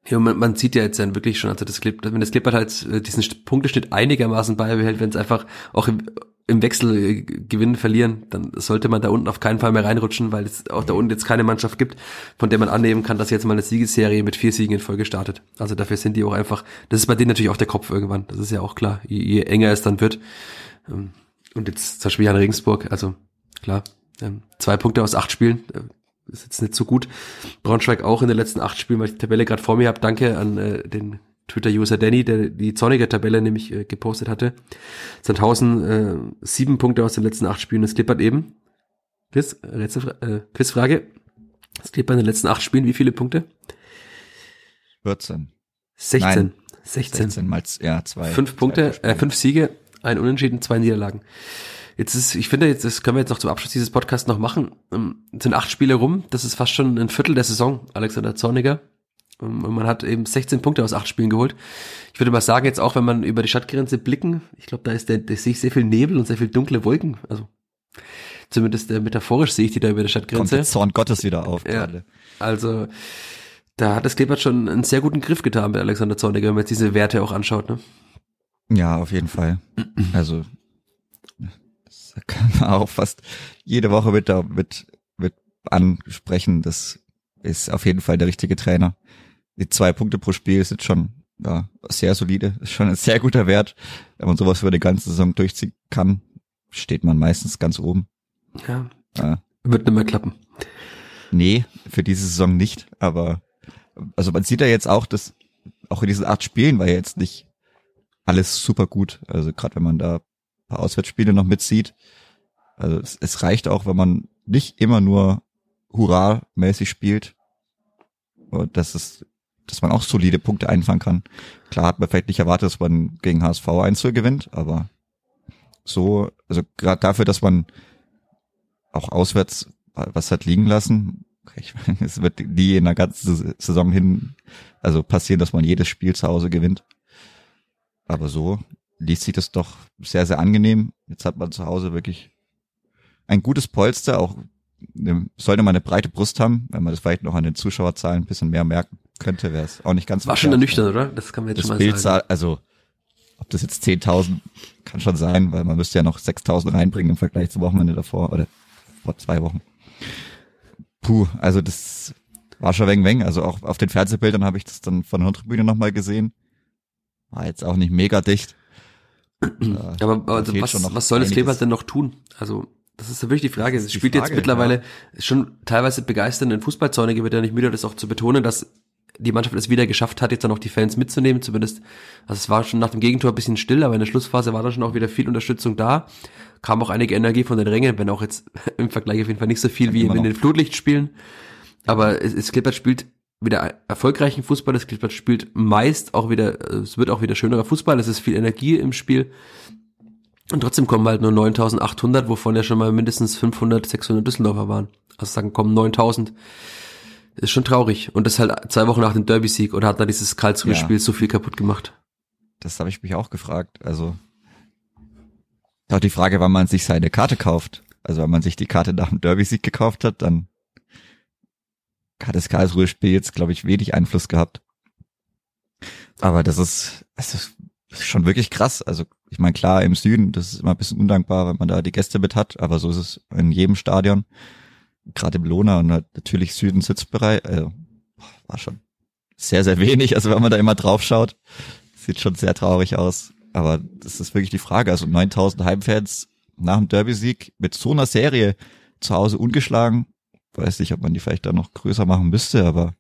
Ja, man, man sieht ja jetzt dann wirklich schon, also das Clip, wenn das Clippert halt äh, diesen Punkteschnitt einigermaßen beibehält, wenn es einfach auch im, im Wechsel äh, gewinnen, verlieren, dann sollte man da unten auf keinen Fall mehr reinrutschen, weil es auch da unten jetzt keine Mannschaft gibt, von der man annehmen kann, dass jetzt mal eine Siegesserie mit vier Siegen in Folge startet. Also dafür sind die auch einfach, das ist bei denen natürlich auch der Kopf irgendwann, das ist ja auch klar, je, je enger es dann wird. Ähm, und jetzt zum Beispiel Jan Regensburg, also klar. Ähm, zwei Punkte aus acht Spielen. Äh, ist jetzt nicht so gut. Braunschweig auch in den letzten acht Spielen, weil ich die Tabelle gerade vor mir habe. Danke an äh, den Twitter-User Danny, der die zornige Tabelle nämlich äh, gepostet hatte. Sandhausen äh, sieben Punkte aus den letzten acht Spielen. Das klippert eben. Quiz, Rätsel, äh, Quizfrage. Das klippert in den letzten acht Spielen. Wie viele Punkte? 14. 16. Nein, 16. 16 mal, ja, zwei. Fünf Punkte, äh, fünf Siege, ein Unentschieden, zwei Niederlagen. Jetzt ist, ich finde, jetzt, das können wir jetzt noch zum Abschluss dieses Podcasts noch machen. Ähm, sind acht Spiele rum. Das ist fast schon ein Viertel der Saison, Alexander Zorniger. Ähm, und man hat eben 16 Punkte aus acht Spielen geholt. Ich würde mal sagen, jetzt auch, wenn man über die Stadtgrenze blicken, ich glaube, da ist der, da sehe ich sehr viel Nebel und sehr viel dunkle Wolken. Also, zumindest äh, metaphorisch sehe ich die da über der Stadtgrenze. Kommt der Zorn Gottes wieder auf. Ja, gerade. also, da hat das Kleeblatt schon einen sehr guten Griff getan bei Alexander Zorniger, wenn man jetzt diese Werte auch anschaut, ne? Ja, auf jeden Fall. Also da kann man auch fast jede Woche mit, mit, mit ansprechen. Das ist auf jeden Fall der richtige Trainer. Die zwei Punkte pro Spiel sind schon ja, sehr solide, ist schon ein sehr guter Wert. Wenn man sowas über die ganze Saison durchziehen kann, steht man meistens ganz oben. Ja. ja. Wird nicht mehr klappen. Nee, für diese Saison nicht, aber also man sieht ja jetzt auch, dass auch in diesen acht Spielen war ja jetzt nicht alles super gut. Also gerade wenn man da paar Auswärtsspiele noch mitzieht. Also es, es reicht auch, wenn man nicht immer nur Hurra-mäßig spielt. Und das ist, dass man auch solide Punkte einfangen kann. Klar hat man vielleicht nicht erwartet, dass man gegen HSV 1 gewinnt, aber so, also gerade dafür, dass man auch auswärts was hat liegen lassen, ich meine, es wird nie in der ganzen Saison hin, also passieren, dass man jedes Spiel zu Hause gewinnt. Aber so liest sich das doch sehr, sehr angenehm. Jetzt hat man zu Hause wirklich ein gutes Polster, auch sollte man eine breite Brust haben, wenn man das vielleicht noch an den Zuschauerzahlen ein bisschen mehr merken könnte, wäre es auch nicht ganz War schon ernüchternd, oder? Das kann man jetzt das schon mal Bild sagen. also ob das jetzt 10.000 kann schon sein, weil man müsste ja noch 6.000 reinbringen im Vergleich zum Wochenende davor oder vor zwei Wochen. Puh, also das war schon weng weng. Also auch auf den Fernsehbildern habe ich das dann von der Tribüne nochmal gesehen. War jetzt auch nicht mega dicht. Äh, Aber also was, was soll das. Kleeblatt denn noch tun? Also, das ist ja wirklich die Frage. Es spielt Frage, jetzt mittlerweile schon teilweise begeisternden Fußballzäune, wird ja nicht müde, das auch zu betonen, dass die Mannschaft es wieder geschafft hat, jetzt dann auch die Fans mitzunehmen, zumindest. Also es war schon nach dem Gegentor ein bisschen still, aber in der Schlussphase war dann schon auch wieder viel Unterstützung da. Kam auch einige Energie von den Rängen, wenn auch jetzt im Vergleich auf jeden Fall nicht so viel wie in den Flutlichtspielen. Aber es, es Klippert spielt wieder erfolgreichen Fußball, das Klippert spielt meist auch wieder, es wird auch wieder schönerer Fußball, es ist viel Energie im Spiel. Und trotzdem kommen halt nur 9800, wovon ja schon mal mindestens 500, 600 Düsseldorfer waren. Also sagen, kommen 9000. Ist schon traurig. Und das halt zwei Wochen nach dem Derby-Sieg oder hat da dieses Karlsruhe-Spiel Ja. so viel kaputt gemacht? Das habe ich mich auch gefragt. Also auch die Frage, wann man sich seine Karte kauft. Also wenn man sich die Karte nach dem Derby-Sieg gekauft hat, dann hat das Karlsruhe-Spiel jetzt, glaube ich, wenig Einfluss gehabt. Aber das ist, das ist schon wirklich krass. Also ich meine, klar, im Süden, das ist immer ein bisschen undankbar, wenn man da die Gäste mit hat, aber so ist es in jedem Stadion. Gerade im Lohner und halt natürlich Süden Sitzbereich, also war schon sehr, sehr wenig. Also wenn man da immer drauf schaut, sieht schon sehr traurig aus. Aber das ist wirklich die Frage. Also 9000 Heimfans nach dem Derby-Sieg mit so einer Serie zu Hause ungeschlagen. Weiß nicht, ob man die vielleicht da noch größer machen müsste, aber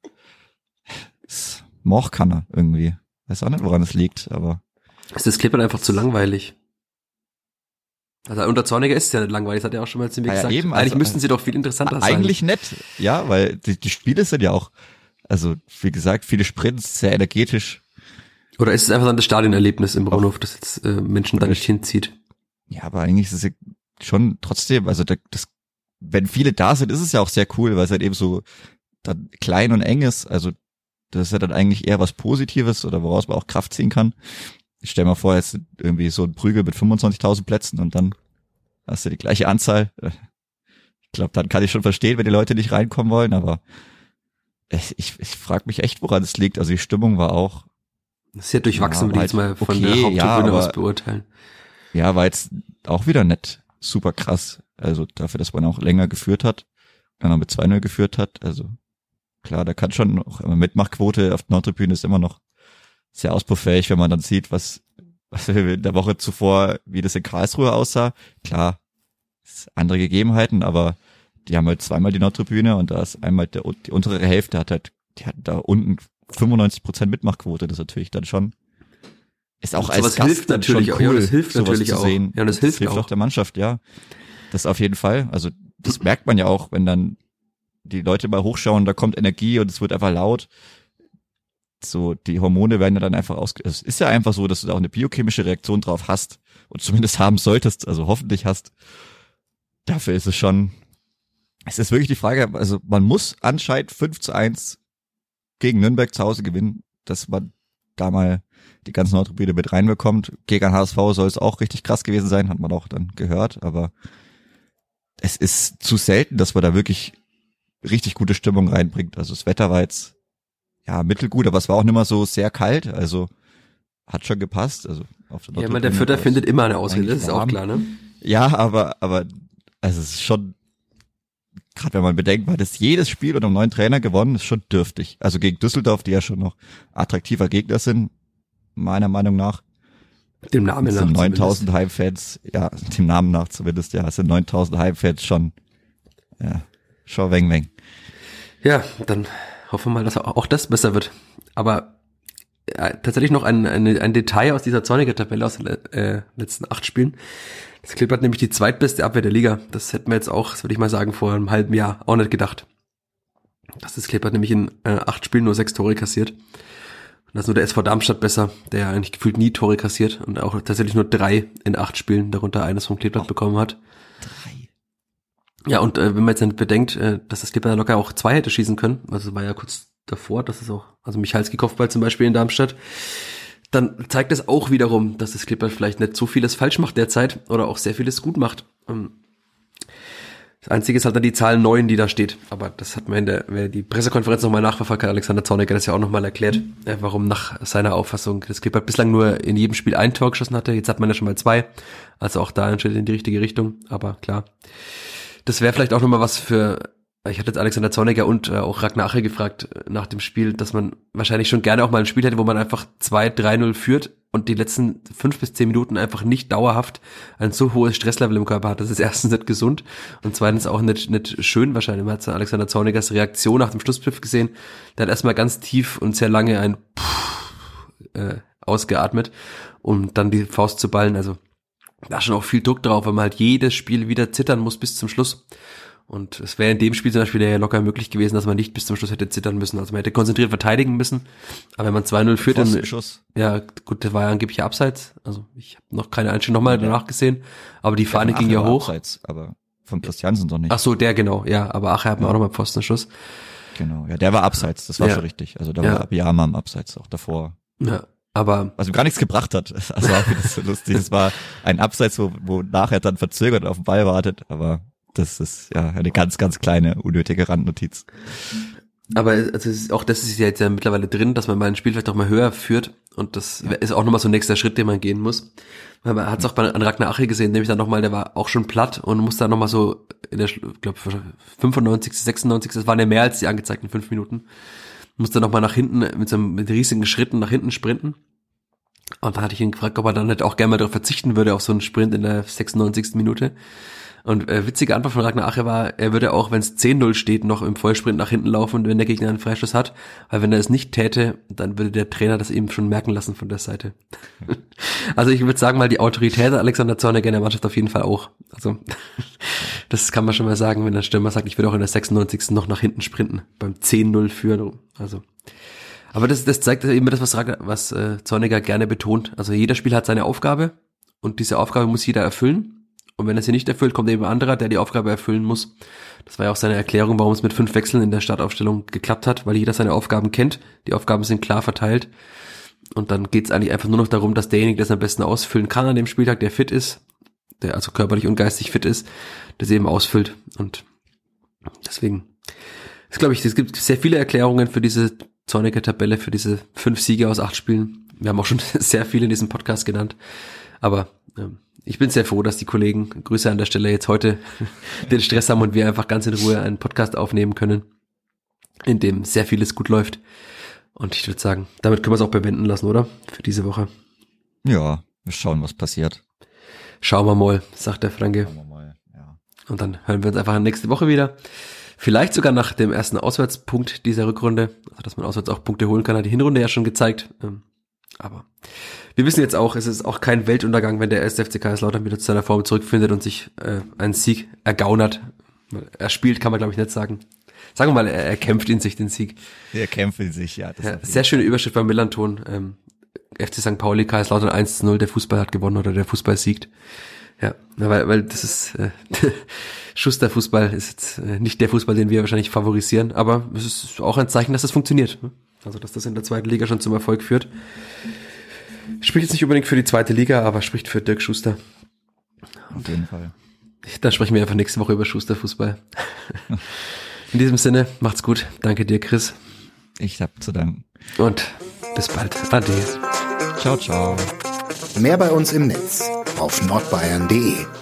es Moch kann er irgendwie. Weiß auch nicht, woran es liegt, aber Ist das Klippert einfach zu langweilig? Also unter Zorniger ist es ja nicht langweilig, das hat er auch schon mal mir Ah ja, gesagt. eben, Eigentlich also- müssten sie doch viel interessanter sein. eigentlich nett. Ja, weil die, die Spiele sind ja auch, also wie gesagt, viele Sprints, sehr energetisch. Oder ist es einfach dann das Stadionerlebnis im Braunhof, das jetzt äh, Menschen da nicht hinzieht? Ja, aber eigentlich ist es ja schon trotzdem, also da- das, wenn viele da sind, ist es ja auch sehr cool, weil es halt eben so dann klein und eng ist. Also das ist ja dann eigentlich eher was Positives oder woraus man auch Kraft ziehen kann. Ich stell mal vor, jetzt irgendwie so ein Prügel mit 25.000 Plätzen und dann hast du die gleiche Anzahl. Ich glaube, dann kann ich schon verstehen, wenn die Leute nicht reinkommen wollen, aber ich, ich, ich frage mich echt, woran es liegt. Also die Stimmung war auch, ja durchwachsen, Ja, würde ich jetzt mal von okay, der Haupttribüne ja, aber- aus beurteilen. ja, war jetzt auch wieder nicht super krass. Also dafür, dass man auch länger geführt hat, dann noch mit 2-0 geführt hat. Also klar, da kann schon noch immer Mitmachquote auf der Nordtribüne ist immer noch sehr ausbaufähig, wenn man dann sieht, was, was in der Woche zuvor, wie das in Karlsruhe aussah. Klar, es sind andere Gegebenheiten, aber die haben halt zweimal die Nordtribüne und da ist einmal der, die untere Hälfte hat halt, die hat da unten 95 Prozent Mitmachquote. Das ist natürlich dann schon, ist auch Und als Gast hilft natürlich schon auch. cool, Ja, das hilft sowas natürlich zu auch. sehen. Ja, das hilft hilft auch. auch der Mannschaft, ja. Das auf jeden Fall. Also das merkt man ja auch, wenn dann die Leute mal hochschauen, da kommt Energie und es wird einfach laut. So, die Hormone werden ja dann einfach aus. Es ist ja einfach so, dass du da auch eine biochemische Reaktion drauf hast und zumindest haben solltest, also hoffentlich hast. Dafür ist es schon. Es ist wirklich die Frage, also man muss anscheinend 5 zu 1 gegen Nürnberg zu Hause gewinnen, dass man da mal die ganzen Nordtribüne mit reinbekommt. Gegen HSV soll es auch richtig krass gewesen sein, hat man auch dann gehört, aber es ist zu selten, dass man da wirklich richtig gute Stimmung reinbringt. Also das Wetter war jetzt ja mittelgut, aber es war auch nicht mehr so sehr kalt, also hat schon gepasst. Also auf der Ja, man, der war's findet immer eine Ausrede, das ist auch klar, ne? Ja, aber, aber, also es ist schon, gerade wenn man bedenkt, hat das jedes Spiel unter einem neuen Trainer gewonnen, ist schon dürftig. Also gegen Düsseldorf, die ja schon noch attraktiver Gegner sind, meiner Meinung nach. Dem Namen nach. sind zumindest. 9000 Heimfans, ja, dem Namen nach zumindest, ja, es sind 9000 Heimfans schon, ja, schon weng weng. Ja, dann hoffen wir mal, dass auch das besser wird. Aber äh, tatsächlich noch ein, ein, ein Detail aus dieser zorniger Tabelle aus den äh, letzten acht Spielen. Das Clip hat nämlich die zweitbeste Abwehr der Liga. Das hätten wir jetzt auch, das würde ich mal sagen, vor einem halben Jahr auch nicht gedacht. Das ist Clip hat nämlich in äh, acht Spielen nur sechs Tore kassiert. Und das ist nur der SV Darmstadt besser, der eigentlich gefühlt nie Tore kassiert und auch tatsächlich nur drei in acht Spielen, darunter eines vom Kleeblatt bekommen hat. Drei. Ja, und äh, wenn man jetzt dann bedenkt, äh, dass das Clipper locker auch zwei hätte schießen können, also es war ja kurz davor, dass es auch, also Michalski Kopfball zum Beispiel in Darmstadt, dann zeigt es auch wiederum, dass das Clipper vielleicht nicht so vieles falsch macht derzeit oder auch sehr vieles gut macht. Ähm, Das Einzige ist halt dann die Zahl 9, die da steht. Aber das hat man in der, wer die Pressekonferenz nochmal nachverfolgt hat, Alexander Zorniger das ja auch nochmal erklärt, äh, warum nach seiner Auffassung das Clippert bislang nur in jedem Spiel ein Tor geschossen hatte. Jetzt hat man ja schon mal zwei. Also auch da ein Schritt in die richtige Richtung. Aber klar. Das wäre vielleicht auch nochmal was für ich hatte jetzt Alexander Zorniger und äh, auch Ragnar Ache gefragt äh, nach dem Spiel, dass man wahrscheinlich schon gerne auch mal ein Spiel hätte, wo man einfach 2-3-0 führt und die letzten fünf bis zehn Minuten einfach nicht dauerhaft ein so hohes Stresslevel im Körper hat. Das ist erstens nicht gesund und zweitens auch nicht, nicht schön wahrscheinlich. Man hat Alexander Zornigers Reaktion nach dem Schlusspfiff gesehen. Der hat erstmal ganz tief und sehr lange ein Puh, äh, ausgeatmet, um dann die Faust zu ballen. Also da schon auch viel Druck drauf, weil man halt jedes Spiel wieder zittern muss bis zum Schluss. Und es wäre in dem Spiel zum Beispiel ja locker möglich gewesen, dass man nicht bis zum Schluss hätte zittern müssen. Also man hätte konzentriert verteidigen müssen. Aber wenn man 2-0 führt, dann, ja, gut, das war ja angeblich abseits. Also ich habe noch keine Einstellung nochmal ja. danach gesehen. Aber die Fahne ging ja hoch. Abseits, aber von Christiansen doch nicht. Ach so, der genau, ja. Aber Ache hat ja. auch nochmal Pfostenschuss. Genau, ja, der war abseits, das war ja. schon richtig. Also da ja. war Abiyama am Abseits auch davor. Ja, aber was ihm gar nichts gebracht hat. Also war das so lustig. Es war ein Abseits, wo, wo nachher dann verzögert auf den Ball wartet, aber das ist ja eine ganz, ganz kleine, unnötige Randnotiz. Aber also auch das ist ja jetzt ja mittlerweile drin, dass man mal ein Spiel vielleicht auch mal höher führt. Und das ja. ist auch nochmal so ein nächster Schritt, den man gehen muss. Man hat es auch bei an Ragnar Ache gesehen, nämlich dann nochmal, der war auch schon platt und muss dann nochmal so in der, glaube 95., 96., das waren ja mehr als die angezeigten fünf Minuten, musste nochmal nach hinten mit so einem, mit riesigen Schritten nach hinten sprinten. Und da hatte ich ihn gefragt, ob er dann nicht auch gerne mal darauf verzichten würde, auf so einen Sprint in der 96. Minute. Und äh, witzige Antwort von Ragnar Ache war, er würde auch, wenn es 10-0 steht, noch im Vollsprint nach hinten laufen, wenn der Gegner einen Freischuss hat. Weil wenn er es nicht täte, dann würde der Trainer das eben schon merken lassen von der Seite. also ich würde sagen mal, die Autorität Alexander Zorniger in der Mannschaft auf jeden Fall auch. Also das kann man schon mal sagen, wenn der Stürmer sagt, ich würde auch in der 96. noch nach hinten sprinten, beim 10-0 führen. Also aber das, das zeigt eben das, was, was äh, Zorniger gerne betont. Also jeder Spieler hat seine Aufgabe und diese Aufgabe muss jeder erfüllen. Und wenn er sie nicht erfüllt, kommt eben ein anderer, der die Aufgabe erfüllen muss. Das war ja auch seine Erklärung, warum es mit fünf Wechseln in der Startaufstellung geklappt hat, weil jeder seine Aufgaben kennt. Die Aufgaben sind klar verteilt. Und dann geht es eigentlich einfach nur noch darum, dass derjenige das am besten ausfüllen kann an dem Spieltag, der fit ist, der also körperlich und geistig fit ist, das eben ausfüllt. Und deswegen, das glaube ich, es gibt sehr viele Erklärungen für diese zornige Tabelle, für diese fünf Siege aus acht Spielen. Wir haben auch schon sehr viele in diesem Podcast genannt. Aber ähm, ich bin sehr froh, dass die Kollegen, Grüße an der Stelle, jetzt heute den Stress haben und wir einfach ganz in Ruhe einen Podcast aufnehmen können, in dem sehr vieles gut läuft. Und ich würde sagen, damit können wir es auch bewenden lassen, oder? Für diese Woche. Ja, wir schauen, was passiert. Schauen wir mal, sagt der Franke. Schauen wir mal, ja. Und dann hören wir uns einfach nächste Woche wieder. Vielleicht sogar nach dem ersten Auswärtspunkt dieser Rückrunde. Also, dass man auswärts auch Punkte holen kann, hat die Hinrunde ja schon gezeigt. Ähm, aber wir wissen jetzt auch, es ist auch kein Weltuntergang, wenn der SFC Kaiserslautern wieder zu seiner Form zurückfindet und sich äh, einen Sieg ergaunert. Er spielt, kann man glaube ich nicht sagen. Sagen wir mal, er, er kämpft in sich den Sieg. Er kämpft in sich, ja. ja sehr schöne Überschrift beim Millanton. Ähm, FC St. Pauli, Kaiserslautern 1 0, der Fußball hat gewonnen oder der Fußball siegt. Ja, weil, weil das ist äh, Schusterfußball ist jetzt äh, nicht der Fußball, den wir wahrscheinlich favorisieren, aber es ist auch ein Zeichen, dass das funktioniert. Ne? Also dass das in der zweiten Liga schon zum Erfolg führt. Spricht jetzt nicht unbedingt für die zweite Liga, aber spricht für Dirk Schuster. Auf jeden Fall. Dann sprechen wir einfach nächste Woche über Schusterfußball. In diesem Sinne, macht's gut. Danke dir, Chris. Ich hab zu danken. Und bis bald. Ade. Ciao, ciao. Mehr bei uns im Netz auf nordbayern.de